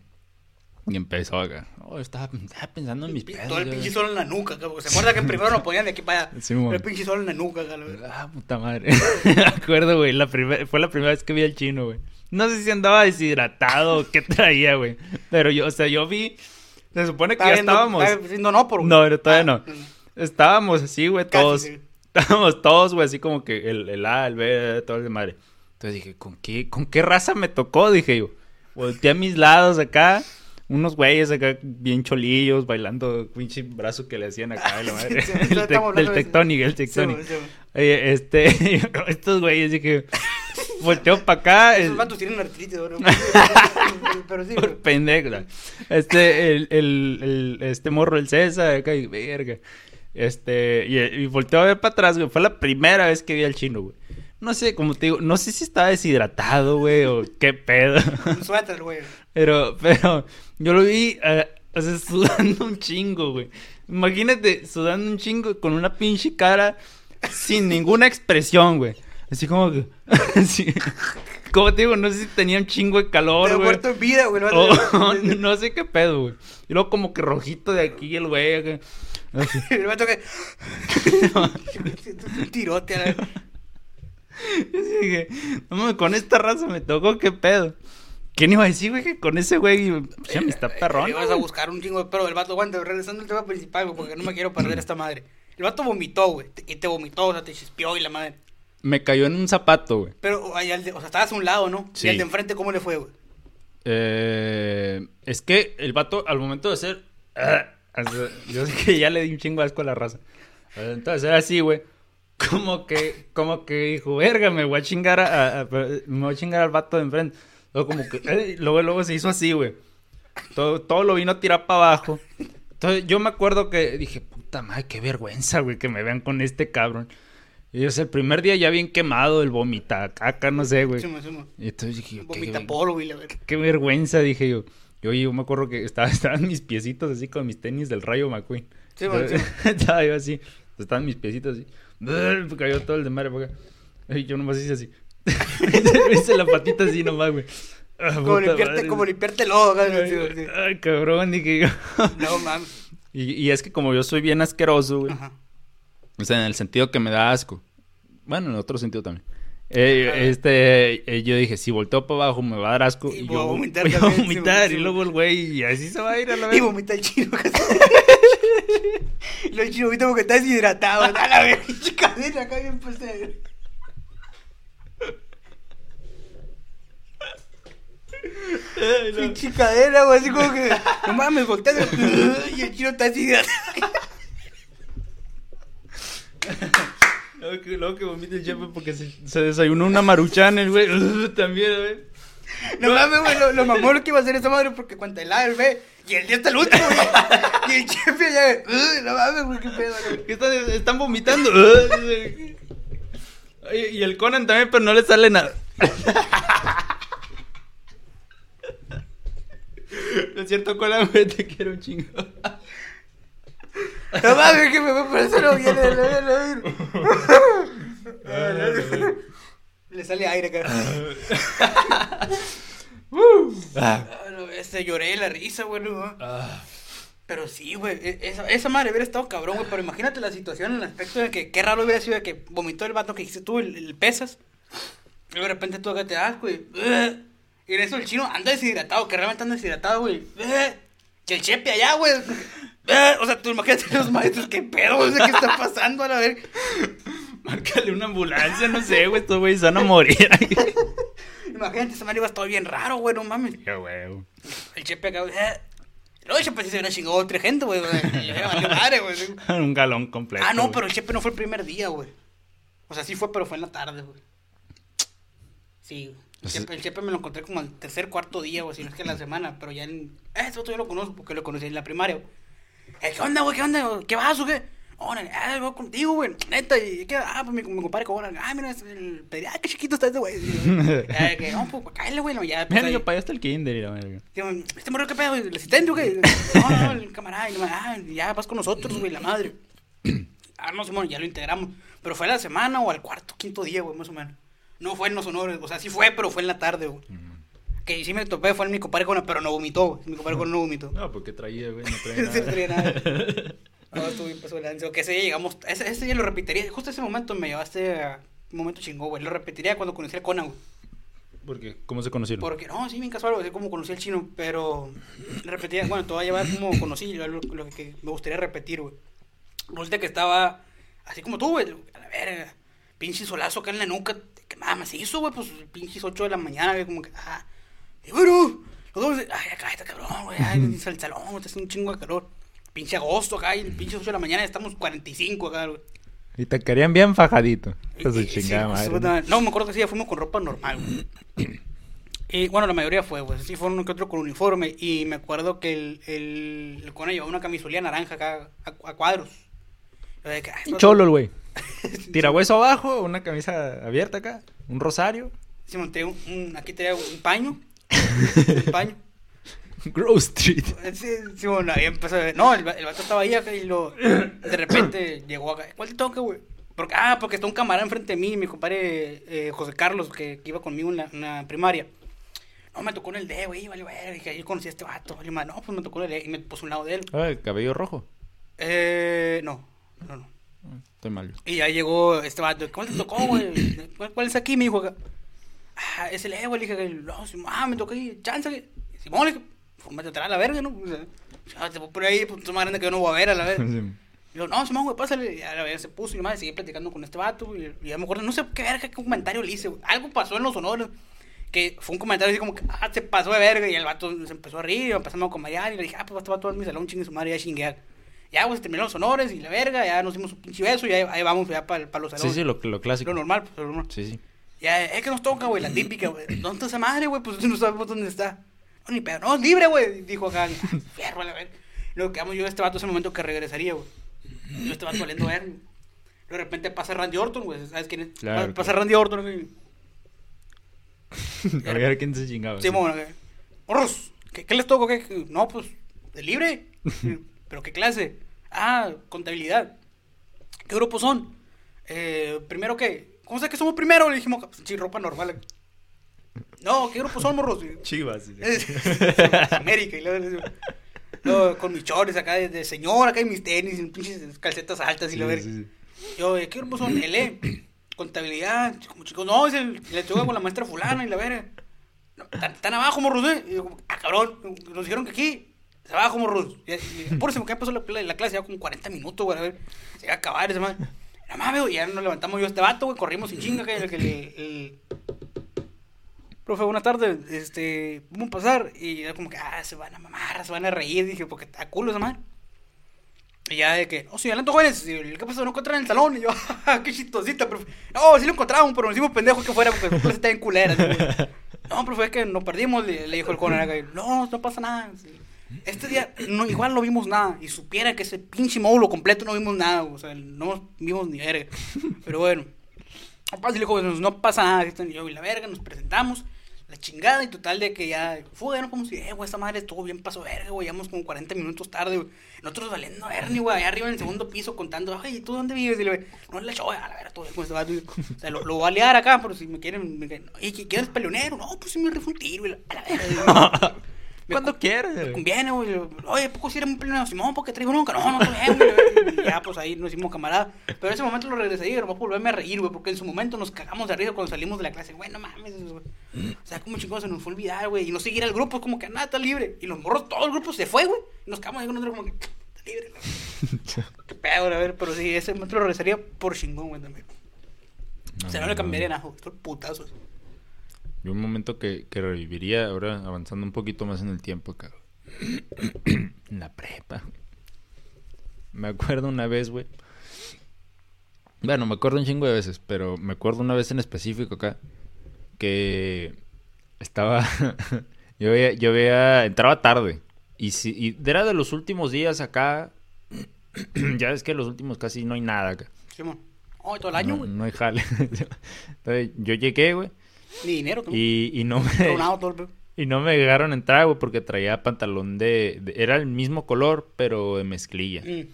Y empezó acá. Oh, estaba, estaba pensando en mis pedos. Todo el pinche sol en la nuca, cabrón. ¿Se acuerda que primero lo ponían de aquí para allá? Sí, mon. el pinche sol en la nuca, cabrón. Ah, puta madre. [laughs] Me acuerdo, güey. La primer- fue la primera vez que vi al chino, güey. No sé si andaba deshidratado o qué traía, güey. Pero yo, o sea, yo vi. Se supone que ya viendo- estábamos. viendo no por. No, pero todavía Ah, no. Estábamos así, güey, todos. sí. [laughs] Estábamos todos, güey, así como que el, el A, el B, todo el de madre. Entonces dije, ¿con qué, ¿con qué raza me tocó? Dije yo. volteé a mis lados acá. Unos güeyes acá bien cholillos bailando pinche brazo que le hacían acá de la [laughs] madre. Sí, sí, el, hablando el tectónico, el sí. Oye, este, [laughs] estos güeyes dije, volteo para acá. Esos vatos tienen artritis, bro. Pero sí, por güey. pendejo. Este, el, el, el- este morro, el César, acá, y verga. Este, y, y a ver para atrás, güey. Fue la primera vez que vi al chino, güey. No sé, como te digo, no sé si estaba deshidratado, güey, o qué pedo. Un suéter, güey. Pero, pero, yo lo vi, eh, o sea, [laughs] sudando un chingo, güey. Imagínate, sudando un chingo con una pinche cara sin ninguna expresión, güey. Así como que, [laughs] así, como te digo, no sé si tenía un chingo de calor, güey. muerto en vida, güey. No- [laughs] no sé qué pedo, güey. Y luego como que rojito de aquí el güey. Así. [laughs] El vato que. [laughs] un tirote a la. Yo dije, no mames, con esta raza me tocó, qué pedo. ¿Quién iba a decir, güey, que con ese güey, ya me está perrón? Le vas a buscar un chingo de pero el vato, aguanta, regresando al tema principal, güey, porque no me quiero perder esta madre. El vato vomitó, güey, y te vomitó, o sea, te chispió y la madre. Me cayó en un zapato, güey. Pero, al de- o sea, estabas a un lado, ¿no? Sí. Y al de enfrente, ¿cómo le fue, güey? Eh, es que el vato, al momento de hacer. Yo sé que ya le di un chingo asco a la raza. Entonces era así, güey. Como que, como que dijo, verga, me voy a chingar a, a- a- me voy a chingar al vato de enfrente. Luego como que, eh, luego, luego se hizo así, güey. Todo, todo lo vino a tirar para abajo. Entonces yo me acuerdo que dije, puta madre, qué vergüenza, güey, que me vean con este cabrón. Y o sea, el primer día ya bien quemado, el vomita caca, no sé, güey. Y entonces dije, yo, qué- Vomita polvo y la verdad. qué vergüenza, dije yo. Yo, yo me acuerdo que estaba, [laughs] estaban mis piecitos así con mis tenis del Rayo McQueen. Sí, man, sí. [laughs] estaba yo así. Estaban mis piecitos así. [laughs] Cayó todo el de madre para acá. Y yo nomás hice así. hice la patita así nomás, güey. Ah, Como limpiarte, como limpiarte el ojo, acá, Ay, cabrón, dije yo. No, mames. Y, y es que como yo soy bien asqueroso, güey. Ajá. O sea, en el sentido que me da asco. Bueno, en otro sentido también. Eh, este, eh, yo dije, si volteo para abajo me va a dar asco. Y Y, voy a vomitar voy a también, vomitar. sí, y luego el güey, y así se va a ir a la Y vez. vomita el chino. [laughs] Lo el chino vomita porque está deshidratado. [laughs] A la vez, cadena acá bien pues. Pinche cadena, güey, así como que. No mames, voltea. Y el chino está deshidratado. [laughs] Luego que, luego que vomita el chepe porque se, se desayunó una maruchan el güey. [laughs] También, güey. No mames, güey, lo, lo lo que iba a hacer esa madre porque cuando el A, el B, y el día hasta el último, güey. Y el chefe ya, "Ugh, no mames, güey, qué pedo, güey. ¿Qué están, están vomitando? [laughs] Y el Conan también, pero no le sale nada. No [laughs] es cierto, Conan, güey, te quiero un chingo. No mames, que me voy por eso no viene, no viene. Le sale aire acá. Ah. No, este, lloré la risa, güey, no. Ah. Pero sí, güey, e- esa, esa madre hubiera estado cabrón, güey, pero imagínate la situación en el aspecto de que qué raro hubiera sido de que vomitó el vato que dijiste tú, el, el pesas, y de repente tú acá te das, güey, y en eso el chino anda deshidratado, que realmente anda deshidratado, güey, y el chepe allá, güey, ugh, o sea, tú imagínate los maestros, qué pedo, güey, qué está pasando, a la ver, Márcale una ambulancia, no sé, güey, estos güeyes van a morir. imagínate, esa madre iba estar bien raro, güey, no mames, Qué huevo. el chepe acá, güey, ugh, Luego el chepe sí se hubiera chingado otra gente, güey, güey, madre, güey, Un galón completo. Ah, no, güey. pero el Chepe no fue el primer día, güey. O sea, sí fue, pero fue en la tarde, güey. Sí, güey. El O sea- Chepe, el Chepe me lo encontré como al tercer, cuarto día, güey, si no es que en la semana, pero ya en... Eh, otro yo lo conozco porque lo conocí en la primaria, güey. Eh, ¿Qué onda, güey? ¿Qué onda? ¿Qué vas o qué? Órale, ah, voy contigo, güey. Neta, ¿y qué? Ah, pues mi, mi compadre cobra. Ah, mira, es el pedi- Ah, qué chiquito está este güey. [laughs] Eh, que, no, pues, cállale, güey. No, ya, pues, Mira, yo el kinder y la verga. Este morro, ¿qué pedo? ¿El asistente qué? No, no, el camarada. Y ah, ya vas con nosotros, güey, la madre. [clears throat] Ah, no, Simón, ya lo integramos. Pero fue a la semana o al cuarto, quinto día, güey, más o menos. No fue en los honores, o sea, sí fue, pero fue en la tarde, güey. Que sí me topé, fue mi compadre con pero no vomitó. Mi compadre con no vomitó. No, porque traía, güey, no [laughs] Sí, no traía traía nada. nada. No, estuvo bien pasó de lanza. Que ese día llegamos, ese, ese día lo repetiría. Justo ese momento me llevaste a un momento chingón, güey. Lo repetiría cuando conocí al Conan, güey. Porque, ¿cómo se conocieron? Porque, no, sí, bien casual, así como conocí al chino, pero repetía, bueno, te voy a llevar como conocí, lo, lo que me gustaría repetir, güey. Resulta que estaba así como tú, güey, a la verga, pinche solazo acá en la nuca, que nada más hizo, güey, pues pinches 8 de la mañana, güey, como que, ah, y bueno, Los dos, ay, acá está cabrón, güey, ay, el salón, está haciendo un chingo de calor. Pinche agosto acá, y el pinche 8 de la mañana estamos 45 acá, güey. Y te querían bien fajadito. Esa es y- chingada sí, madre. pues, No, me acuerdo que sí, ya fuimos con ropa normal, güey. Y bueno, la mayoría fue, pues, sí, fue uno que otro con uniforme. Y me acuerdo que el, el, el cone llevaba una camisolía naranja acá, a, a cuadros. De que, ay, cholo, el güey. [laughs] Tirahueso abajo, una camisa abierta acá, un rosario. Sí, monté un, un- aquí tenía un paño. Un paño. [laughs] Grove Street. Sí, sí, bueno, ahí empezó. a- No, el, el vato estaba ahí acá y lo, de repente [coughs] llegó acá. ¿Cuál te toca, güey? Porque, ah, porque está un camarada enfrente de mí, mi compadre eh, José Carlos, que, que iba conmigo en la, en la primaria. No, me tocó en el D, güey, vale, güey. Dije, yo conocí a este vato, vale, madre. No, pues me tocó en el D y me puso un lado de él. Ah, el cabello rojo. Eh, no, no, no. Ah, Estoy mal. Y ya llegó este vato, ¿cuál te tocó, güey? [coughs] ¿Cuál, cuál es aquí? Dijo acá. Ah, es el E, güey. Le dije, no, Simón, ah, me tocó ahí, chance. que- Simón, le dije, fórmate atrás a la verga, ¿no? O sea, ya te voy por ahí, pues más grande que yo no voy a ver a la verga. [laughs] Sí. Y yo, no, Simón, güey, pásale. Y a la verga se puso y nomás seguí platicando con este vato. güey, Y, ya me acuerdo, no sé qué verga, qué comentario le hice, güey. Algo pasó en los honores. Que fue un comentario así como que, ah, se pasó de verga. Y el vato se empezó a reír, empezamos a comer y le dije, ah, pues este vato va a mi salón, chingue su madre, ya chinguear. Ya, pues terminaron los honores y la verga, ya nos dimos un pinche beso y ahí, ahí vamos ya para los Sí, salones. sí, lo, lo clásico. Lo normal, pues lo normal. Sí, sí. Ya, es que nos toca, güey, la típica, güey. ¿Dónde está esa madre, güey? Pues [laughs] no sabemos dónde está. No, ni pedo. No, es libre, güey. Dijo acá. "Ah, [laughs] Fierro, a la verga. Luego quedamos yo este vato ese momento que regresaría, güey. Yo este vato valiendo ver. Luego de repente pasa Randy Orton, güey. ¿Sabes quién es? Claro, pasa claro. Randy Orton, güey. [laughs] A ver quién se chingaba. Sí, bueno, güey. Morros, ¿qué, ¿qué les toco? ¿Qué? No, pues, de libre. ¿Pero qué clase? Ah, contabilidad. ¿Qué grupos son? Eh, primero qué? ¿Cómo sé que somos primero? Le dijimos, sí, ropa normal. No, ¿qué grupos son, morros? [laughs] Chivas. [laughs] América. Y luego, luego, con mis chores acá de, de señor, acá y mis tenis, pinches calcetas altas y la verga. Yo, ¿qué grupos son? [clears throat] E, contabilidad, como chicos, no, es el, le toca con la maestra fulana y la verga. No, Están, están abajo, morros, eh. Y yo, ah, cabrón, nos dijeron que aquí, abajo, morros. Y, y, por eso, que pasó la, la clase, ya como 40 minutos, güey, a ver, se iba a acabar ese man. Nada más, veo, y ya nos levantamos yo este vato, güey, corrimos sin chinga, que que el, el- Profe, buenas tardes, este, vamos a pasar. Y ya como que, ah, se van a mamar, se van a reír, dije, porque está culo esa madre. Y ya de que, oh, sí, adelante, jóvenes. ¿Qué pasó? ¿No encontraron en el salón? Y yo, [laughs] "Ah, qué chistosita, profe. No, sí lo encontramos, pero nos hicimos pendejos que fuera porque la está bien culera. güey. [laughs] No, profe, es que nos perdimos, le, le dijo el coronel. No, no pasa nada. Este día, no, igual no vimos nada. Y supiera que ese pinche módulo completo no vimos nada. O sea, no vimos ni verga. Pero bueno. Papá, sí le dijo, "Pues, no pasa nada. Y yo y la verga, nos presentamos. La chingada y total de que ya fue, no como si, eh, güey, esta madre estuvo bien paso verga, güey, llevamos como 40 minutos tarde, güey. Nosotros valiendo Ernie, güey, allá arriba en el segundo piso contando, ay, ¿tú dónde vives? Y le no le echó, a la verga, todo vato. O sea, lo, lo voy a liar acá, pero si me quieren, me ¿qué- ¿quieres peleonero? No, pues si me rifo un tiro, y la- a la verga. [laughs] Cuando cu- quieras. me conviene, güey. Oye, ¿poco si eres un peleonero? Simón, porque traigo nunca. No, no, bien, güey. Ya, pues ahí nos hicimos camaradas. Pero en ese momento lo regresé y nomás volverme a reír, güey. Porque en su momento nos cagamos de risa cuando salimos de la clase. Güey, no mames, güey. O sea, como chingón se nos fue olvidar, güey. Y no seguir al grupo, es como que nada, está libre. Y los morros, todo el grupo se fue, güey. Y nos quedamos ahí con nosotros como que está libre. [laughs] Qué pedo, a ver. Pero sí, ese momento lo regresaría por chingón, güey, también. o sea, no le cambiaría nada, güey. Todo putazos. Yo un momento que, que reviviría, ahora avanzando un poquito más en el tiempo acá. [clears throat] en la prepa. Me acuerdo una vez, güey. Bueno, me acuerdo un chingo de veces, pero me acuerdo una vez en específico acá. Que estaba. [laughs] yo veía, yo veía. Entraba tarde. Y, si, y era de los últimos días acá. [clears throat] ya es que los últimos casi no hay nada acá. Simón. Oh, todo el año, no, no hay jale. [laughs] Entonces, yo llegué, güey. Ni dinero. Y, y no me. [laughs] Y no me dejaron entrar, güey, porque traía pantalón de, de- Era el mismo color, pero de mezclilla. Mm.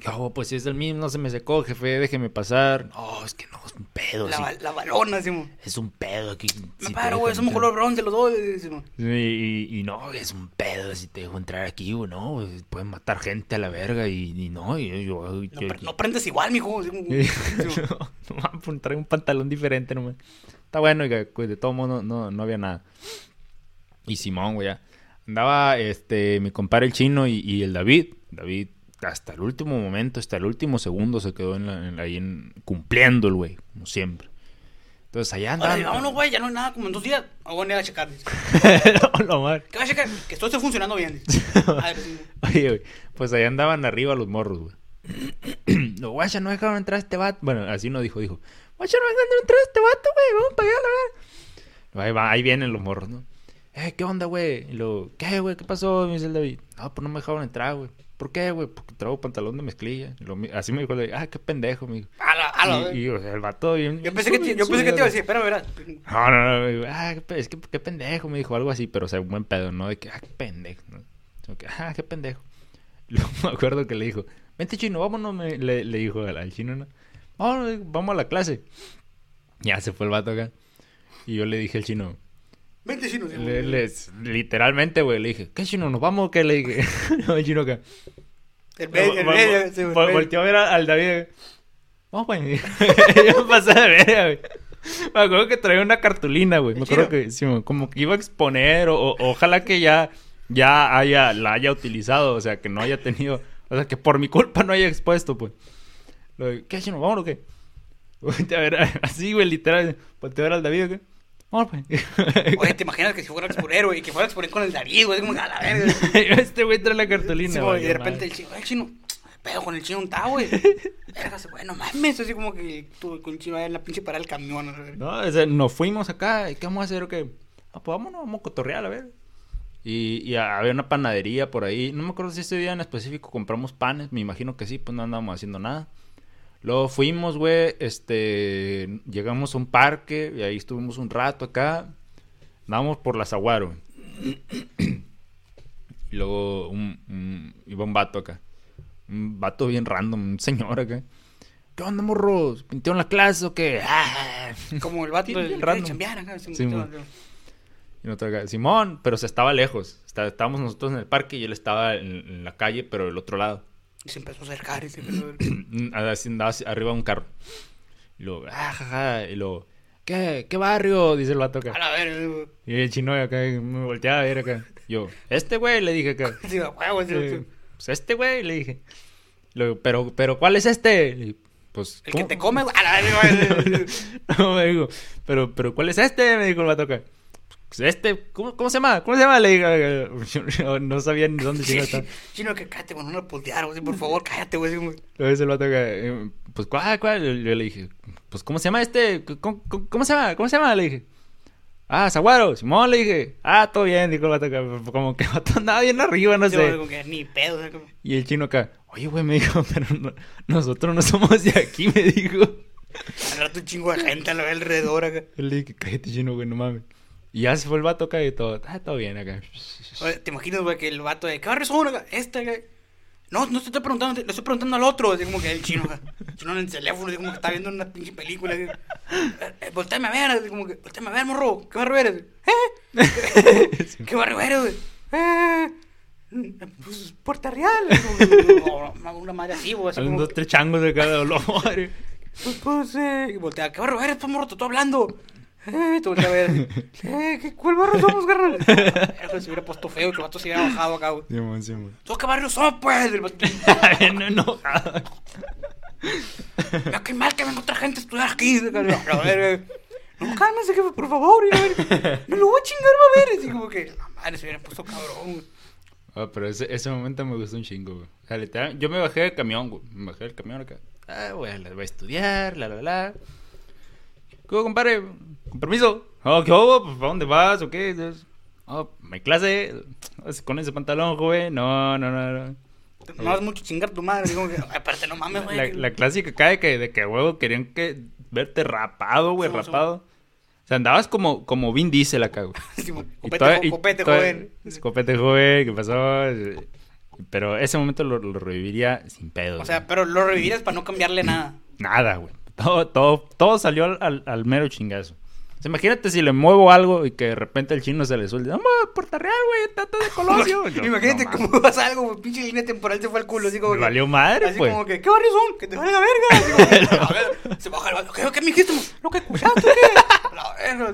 Yo, pues si es el mismo, no se me secó, jefe, déjeme pasar. No, es que no, es un pedo, La, sí. ba- la balona, Simón. Es un pedo aquí. Me si paro, güey, somos entrar. color bronce los dos. Y, y- y no, es un pedo si te dejo entrar aquí, güey, no, pueden matar gente a la verga y, y no, y yo... No, yo- no prendes igual, mijo. Simón. [laughs] no, no, trae un pantalón diferente nomás. Está bueno, oiga, pues, de todo modo no, no había nada. Y Simón, güey, ya. Andaba este, mi compadre el chino y, y el David. David, hasta el último momento, hasta el último segundo se quedó en la- en- ahí en, cumpliendo el güey, como siempre. Entonces allá Ahora, andaban. vámonos, güey, ya no hay nada, como en dos días. Bueno, ya a checar. [laughs] No. ¿Qué va a checar? Que todo esté funcionando bien. A [laughs] ver, sí. Oye, güey, pues allá andaban arriba los morros, güey. [clears throat] Los guachas no dejaron entrar a este vato. Bueno, así no dijo, dijo. Guachas no dejaron entrar a este vato, güey. Vamos para allá, la verdad. Ahí, va, ahí vienen los morros, ¿no? Eh, ¿qué onda, güey? Y luego, ¿qué, güey? ¿Qué pasó? Me dice el David. No, pues no me dejaron entrar, güey. ¿Por qué, güey? Porque traigo pantalón de mezclilla. Lo así me dijo el David. Ah, qué pendejo, me dijo. A la, a la, Y, y, o sea, el vato bien... Yo pensé que te, yo pensé que te iba a decir, espérame, verás. No, no, no, güey. Ah, qué pe- es que qué pendejo, me dijo algo así, pero o sea, un buen pedo, ¿no? De que, ah, qué pendejo, ¿no? Ah, qué pendejo. [laughs] Luego me acuerdo que le dijo, vente chino, vámonos, me- le, le dijo al, al chino, ¿no? Dijo, vamos a la clase. Ya se fue el vato acá. Y yo le dije al chino, Vente, chino. sí, le- literalmente, güey, le dije, ¿qué chino? ¿Nos vamos o qué? Le dije, [laughs] no, el chino acá. El medio, el medio. sí, vol-. Volteó a ver a- al David. Vamos, güey. [laughs] Yo pasé de verga, güey. Me acuerdo que traía una cartulina, güey. Me ¿El acuerdo que sí, como que iba a exponer o, o- ojalá que ya, ya haya, la haya utilizado. O sea, que no haya tenido... O sea, que por mi culpa no haya expuesto, pues. Lo de, ¿Qué, chino? ¿Vámonos o qué? [laughs] A ver, [laughs] así, güey, literal. Volteé a ver al David, ¿qué? Vamos, pues. [laughs] Oye, ¿te imaginas que si fuera a exponer, güey? Y que fuera a exponer con el David, güey. Como a la verga. este güey trae la cartulina, Sí, güey. güey, y de repente el chino, "Ay, el chino, pedo con el chino un ta, güey. Verga, se güey, no mames. Así como que tú con el chino en la pinche parada del camión. No, o sea, nos fuimos acá. ¿y ¿Qué vamos a hacer? o qué? Ah, pues vámonos, vamos a cotorrear, a ver. Y, y había una panadería por ahí. No me acuerdo si ese día en específico compramos panes. Me imagino que sí, pues no andábamos haciendo nada. Luego fuimos, güey. Este. Llegamos a un parque y ahí estuvimos un rato acá. Andábamos por la Zaguaro. y [clears throat] luego un, un- iba un vato acá. Un vato bien random, un señor acá. ¿Qué onda, morros? ¿Pintieron la clase o qué? Ah. [laughs] Como el vato del random. acá. Sí. Y nosotros acá, Simón, pero se estaba lejos. Está- estábamos nosotros en el parque y él estaba en, en la calle, pero del otro lado. Y se empezó a acercar y se empezó a... [clears throat] Así andaba arriba de un carro. Y luego, ah, jaja. Y luego, ¿qué? ¿Qué barrio? Dice el vato A acá. la verga, güey. Y el chino acá me volteaba a ver acá. Yo, este güey, le dije acá. [laughs] Sí, a huevo, sí, sí. pues este güey, le dije. Luego, pero, pero, ¿cuál es este? Le dije, pues, El que te come, güey. A la verga, [laughs] no, me dijo, pero, pero, ¿cuál es este? Me dijo el vato acá. Pues este, ¿cómo, cómo se llama? ¿Cómo se llama? Le dije, [laughs] yo no sabía ni dónde chino estaba. [laughs] Chino, que cállate, güey. No lo putear, güey. Por favor, cállate, güey. sí. Luego dice el vato eh, pues, ¿cuál, cuál? Yo, le dije, pues, ¿cómo se llama este? ¿Cómo, cómo, cómo se llama? ¿Cómo se llama? Le dije. Ah, Zaguaro, Simón, le dije. Ah, todo bien, dijo el vato acá. Como que vato andaba bien arriba, no Sí, sé. como que ni pedo. como- Y el chino acá, oye, güey, me dijo, [laughs] pero no- nosotros no somos de aquí, me dijo. Al rato un chingo de gente a alrededor acá. Yo le dije, cállate, chino, güey, no mames. Y ya se fue el vato acá y todo, ah, todo bien acá. Oye, ¿te imaginas, güey, que el vato de qué barrio son acá? Este, acá. No, no te estoy preguntando, le estoy preguntando al otro. Así como que el chino, [laughs] acá. Chino en el teléfono, así como que está viendo una pinche película. Así. Eh, eh, volteame a ver, así como que, volteame a ver, morro. ¿Qué barrio eres? ¿Eh? [laughs] ¿Qué barrio eres, güey? Eh, pues Puerta Real. O Una, una madre así, güey. Como dos, tres changos de cada [laughs] madre. pues, pues, eh. Y voltea, ¿qué barrio eres, pues, morro? Te estoy hablando. Eh, te voltea a ver. [laughs] Eh, ¿qué, ¿cuál barrio somos, carnal? [laughs] Verga, Se hubiera puesto feo y que el vato se hubiera bajado acá, güey. Simón, Simón. ¿Tú qué barrio somos, pues? El vato, [laughs] Bien enojado. Mira, qué mal que venga otra gente a estudiar aquí. A verga. No, cálmense, jefe, por favor. y a ver, Me lo voy a chingar, va a ver. Así como que, la madre, se hubiera puesto cabrón, güey. Ah, pero ese, ese momento me gustó un chingo, güey. O sea, literal, yo me bajé del camión, güey. Me bajé del camión acá. Ah, güey, la voy a estudiar, la, la, la. ¿Qué hubo, compadre? Con permiso. Oh, ¿qué hubo? Pues, ¿Para dónde vas o qué? Oh, mi clase. Con ese pantalón, joven. No, no, no, no. No vas mucho chingar tu madre. Que, aparte, no mames, güey. La, que- la clásica acá de que, de que huevo querían que verte rapado, güey, Sí, sí. rapado. O sea, andabas como, como Vin Diesel acá, güey. Copete, toda- jo- y copete, toda- joven. Copete joven, ¿qué pasó? Pero ese momento lo, lo reviviría sin pedo. O sea, pero lo revivirías para no cambiarle nada. Nada, güey. Todo, todo, todo salió al, al, al mero chingazo. O sea, imagínate si le muevo algo y que de repente el chino se le suelte. ¡Vamos, Puerta Real, güey! ¡Tata de Colosio! [laughs] Yo, Imagínate no cómo mames. pasa algo, pinche línea temporal se fue al culo, así como que... valió madre, Así pues. como que, ¿qué barrios son? Que te vale la verga. [laughs] Así como que, a ver, se baja el vato. ¿Qué, qué me dijiste? ¿Lo que escuchaste? ¿Qué? [laughs] La verga,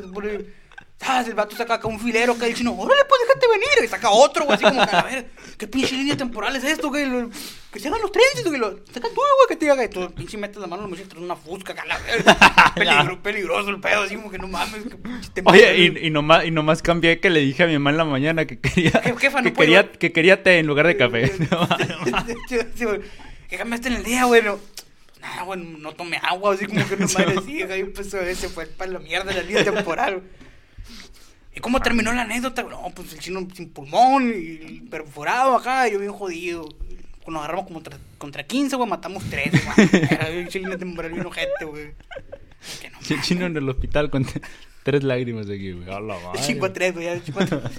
se ¿Sabes? El vato saca acá un filero acá el chino, órale, pues déjate venir. Y saca otro, güey, así como que, a ver, ¿qué pinche línea temporal es esto, güey? Lo- Que se hagan los trenes, güey. Lo, saca tú, güey, que te haga. Y tú, pinche, metes la mano en traes una fusca acá, la verga. [laughs] Peligro, peligroso el pedo, así como que no mames. Que pinche Oye, y, y, nomás, y nomás cambié que le dije a mi mamá en la mañana que quería, Je- jefa, no que, puedo. quería que quería té en lugar de café. [laughs] Sí, [laughs] sí, güey. ¿Qué cambiaste en el día, güey? No, pues nada, güey, no tomé agua, así como que no madre así, güey, pues ese fue para la mierda la línea temporal. ¿Y cómo terminó la anécdota? No, pues el chino sin pulmón y perforado acá, yo bien jodido. Nos agarramos como contra, contra 15, güey, matamos 3, güey. [laughs] Era temporal, bien ojete, güey. No el chino en el hospital con tres lágrimas aquí, güey. A la madre. 5 a 3, güey, ya 5 a 3. [laughs]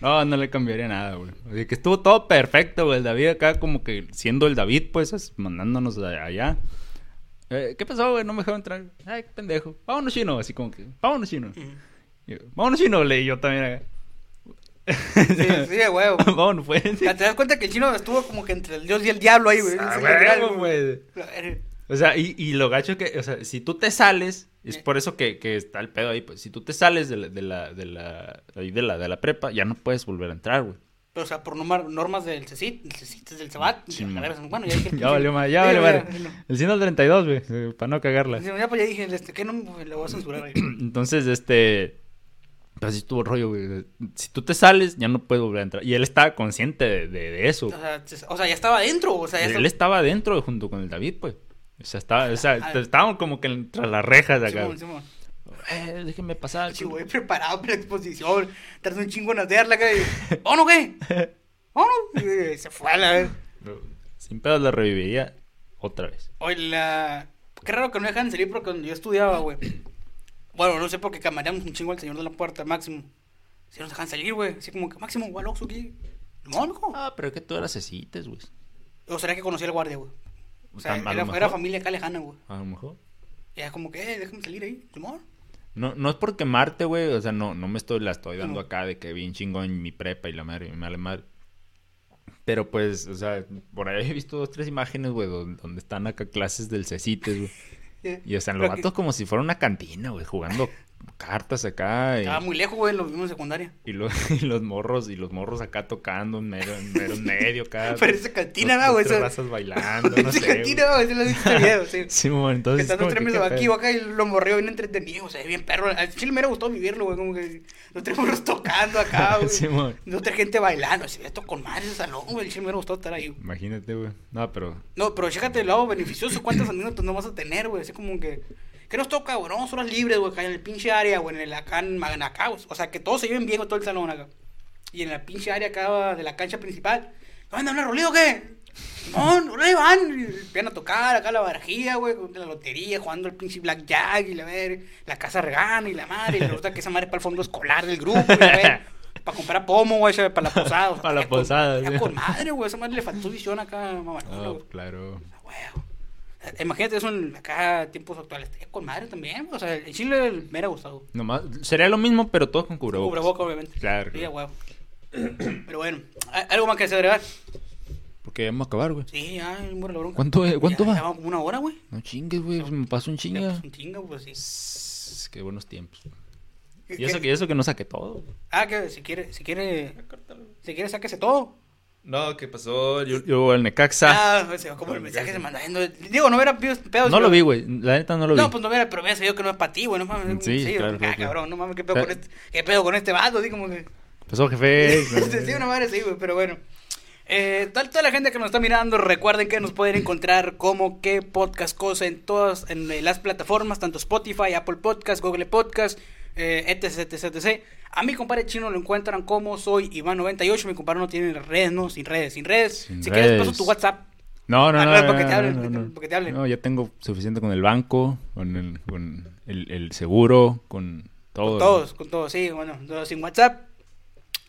No, no le cambiaría nada, güey. Así que estuvo todo perfecto, güey. El David acá como que siendo el David, pues, mandándonos allá. Eh, ¿Qué pasó, güey? No me dejaron entrar. Ay, qué pendejo. Vámonos, chino. Así como que, vámonos, chino. Yo, vámonos, chino, leí yo también acá. Sí, sí, de huevo. [laughs] vámonos, pues. Ya te das cuenta que el chino estuvo como que entre el dios y el diablo ahí, güey. Ah, Sí, güey. A ver, O sea, y, y lo gacho que, o sea, si tú te sales, es Eh. por eso que, que está el pedo ahí, pues, si tú te sales de la, de la, de la, de la, de la prepa, ya no puedes volver a entrar, güey. O sea, por norma- normas del CECIT, el CECIT es del CEBAT. Sí, bueno, ya dije. [laughs] Ya valió madre, ya Sí, valió [laughs] no. El 132, güey, eh, para no cagarla. Sí, Ya, pues ya dije, este, ¿qué no? Pues, Le voy a censurar ahí. [clears throat] Entonces, este. Pues así estuvo rollo, güey. Si tú te sales, ya no puedes volver a entrar. Y él estaba consciente de, de- de eso. O sea, se- o sea, ya estaba adentro, o sea, ya Él estaba adentro junto con el David, pues. O sea, estaba, o sea, Ah. estaban como que entre las rejas de acá. Simón, Simón. Eh, déjenme pasar. Sí, güey, preparado para la exposición. Tras un chingo en hacerla, güey. ¿Vámonos, qué? [laughs] ¿Vámonos? Y Se fue a la vez. Pero Sin pedos la reviviría otra vez. Oye, la... Qué raro que no dejan salir porque cuando yo estudiaba, güey. Bueno, no sé por qué camareamos un chingo al señor de la puerta, Máximo. Si nos dejan salir, güey. Así como que, Máximo, igual Oxxo aquí. No, mijo. Ah, pero es que tú eras cecites, güey. O será que conocí al guardia, güey. O sea, era, familia acá lejana, güey. A lo mejor. Y era como que, eh, déjame salir ahí, Simón. No, no es por quemarte, güey. O sea, no, no me estoy, la estoy dando No. acá de que bien chingón en mi prepa y la madre, y me vale madre. Pero pues, o sea, por ahí he visto dos, tres imágenes, güey, donde, donde están acá clases del CECITES, güey. [laughs] [laughs] Y o sea, los vatos como si fuera una cantina, güey, jugando cartas acá. Y, Estaba muy lejos, güey, lo vimos en secundaria. y los, [laughs] y los morros, y los morros acá tocando en mero, en mero medio acá. [laughs] Parece cantina, Dos- ¿no, güey? dos, tres Esa- razas bailando, [laughs] no sé. cantina, güey. Se lo viste video, sí. Sí, bueno, Que entonces. están como los que, tres ¿qué aquí, pedo? acá, y lo morrió bien entretenido, o sea, bien perro. Al chile me hubiera gustado vivirlo, güey, como que los tres morros tocando acá, güey. Sí, mon. Otra gente bailando, así, esto con madre ese salón, güey. Chile me hubiera gustado estar ahí. Imagínate, güey. No, pero. No, pero chécate el lado beneficioso, cuántas anécdotas no vas a tener, güey. Así como que, ¿qué nos toca, güey? No, horas libres, güey, acá en el pinche área, güey, en el acá, en, en acá, güey. O sea, que todos se lleven bien con todo el salón acá. Y en la pinche área acá de la cancha principal, ¿no andan una rolida o qué? No, [laughs] no le van. Empiezan a tocar acá la barajilla, güey, con la lotería, jugando el pinche blackjack y la ver, la casa regana y la madre. Y resulta que esa madre es para el fondo escolar del grupo, y la ver, [laughs] para comprar pomo, güey, para la posada. o sea, Para la con- posada, ya sí. con madre, güey, esa madre le faltó visión acá, mamá. Oh, claro. Huevo. Imagínate eso en acá tiempos actuales. Estaría con madre también. O sea, el chile me hubiera gustado. Nomás, sería lo mismo, pero todos con cubrebocas. Cubreboca, obviamente. Claro, Sí. [clears throat] Pero bueno, ¿hay- ¿algo más que se agregar? Porque vamos a acabar, güey. Sí, ya, muere la bronca. ¿Cuánto, eh, cuánto Ya- va? Ya vamos como una hora, güey. No chingues, güey. Me pasó un chinga. Un chingo, pues sí. Qué buenos tiempos. ¿Qué- Y eso que, eso que no saqué todo. Ah, que si quiere, si quiere, si quiere, sáquese todo. No, ¿qué pasó? Yo, yo el Necaxa. Ah, sea, como el mensaje se manda yendo. Digo, no hubiera pedos. no lo vi, güey. La neta no lo vi. No, pues no hubiera, pero hubiera sabido que no es para ti, güey. No mames. Sí, sí, claro, ah, claro, cabrón, no mames, qué pedo con este, qué pedo con este vato, así como que. Pasó, jefe. [laughs] sí, una madre sí, güey, pero bueno. Eh, tal, toda la gente que nos está mirando, recuerden que nos pueden encontrar como que podcast cosa en todas en las plataformas, tanto Spotify, Apple Podcast, Google Podcast, eh, etc, etc, etc. A mi compadre chino lo encuentran como soy Iván98. Mi compadre no tiene redes, no, sin redes, sin redes. Sin si quieres, paso tu WhatsApp. No, no, Ah, no. no, te no, hablen, no, porque te- no. porque te hablen. No, ya tengo suficiente con el banco, con el, con el, el seguro, con todo. Con todos, con todos, sí, bueno, no, sin WhatsApp.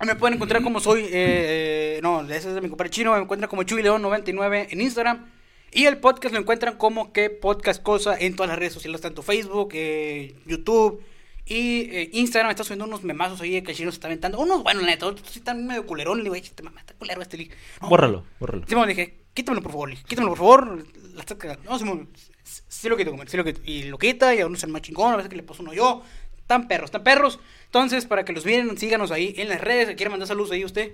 Me pueden encontrar como soy, eh, eh, no, ese es de mi compadre chino, me encuentran como Chuy León 99 en Instagram. Y el podcast lo encuentran como que podcast cosa en todas las redes sociales, tanto Facebook, eh, YouTube y eh, Instagram. Está subiendo unos memazos ahí que el chino se está aventando. Unos, bueno, la neta, otros sí están medio culerón. Le digo, "Ay, este mamá está culero este li-". No, Bórralo, bórralo. Simón, le dije, quítamelo por favor, le dije, quítamelo por favor, la estás cagando. No, Simón, sí lo quito, sí lo quito. Y lo quita, y a uno se más chingón, a veces que le paso uno yo. Están perros, están perros. Entonces, para que los miren, síganos ahí en las redes. ¿Quiere mandar saludos ahí usted?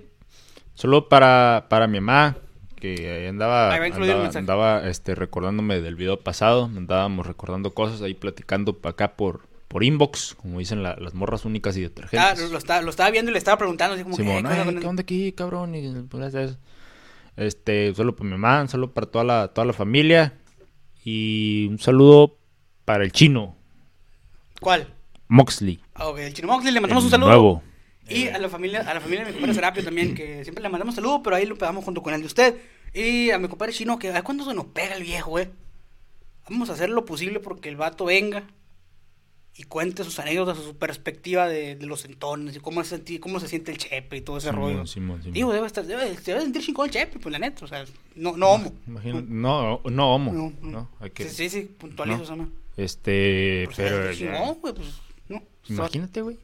Solo para, para mi mamá, que ahí andaba, Ahí andaba, andaba, este, recordándome del video pasado. Andábamos recordando cosas ahí platicando pa' acá por, por inbox, como dicen la- las morras únicas y Ah, detergentes. lo, estaba, lo estaba viendo y le estaba preguntando. Así como que, Simón, "Eh, ¿qué onda aquí, cabrón? Y, pues. Este, solo para mi mamá, un saludo para toda la, toda la familia. Y un saludo para el chino, ¿Cuál? Moxley. Ah, ok, el Chino Moxley, le mandamos el un saludo. Nuevo. Y a la familia, a la familia de mi compadre Serapio también, que siempre le mandamos saludos, pero ahí lo pegamos junto con el de usted. Y a mi compadre Chino, que a cuándo se nos pega el viejo, güey. Vamos a hacer lo posible porque el vato venga y cuente sus anécdotas, su perspectiva de, de los entones y cómo se, cómo se siente el chepe y todo ese Simón, rollo. Simón, Simón. Digo, debe estar, debe, se debe sentir chingón el chepe, pues la neta, o sea, no, no homo. Imagino- no, no homo. No, No, no. hay que, Sí, sí, sí, puntualizo no. esa. Este, Pues, pero no, güey, pues, no. imagínate, güey.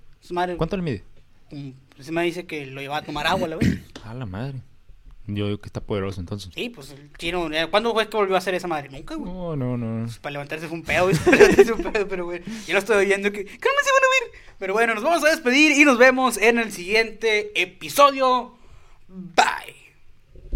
¿Cuánto le mide? mm, Ese me dice que lo lleva a tomar agua, la güey. [clears throat] A la madre. Yo digo que está poderoso entonces. Sí, pues el chino, ¿cuándo fue que volvió a hacer esa madre? Nunca, güey. No, no, no. Pues, para levantarse fue un pedo, güey. [laughs] Para levantarse fue un pedo, pero güey, ya lo estoy oyendo que, me se van a ver. Pero bueno, nos vamos a despedir y nos vemos en el siguiente episodio. Bye.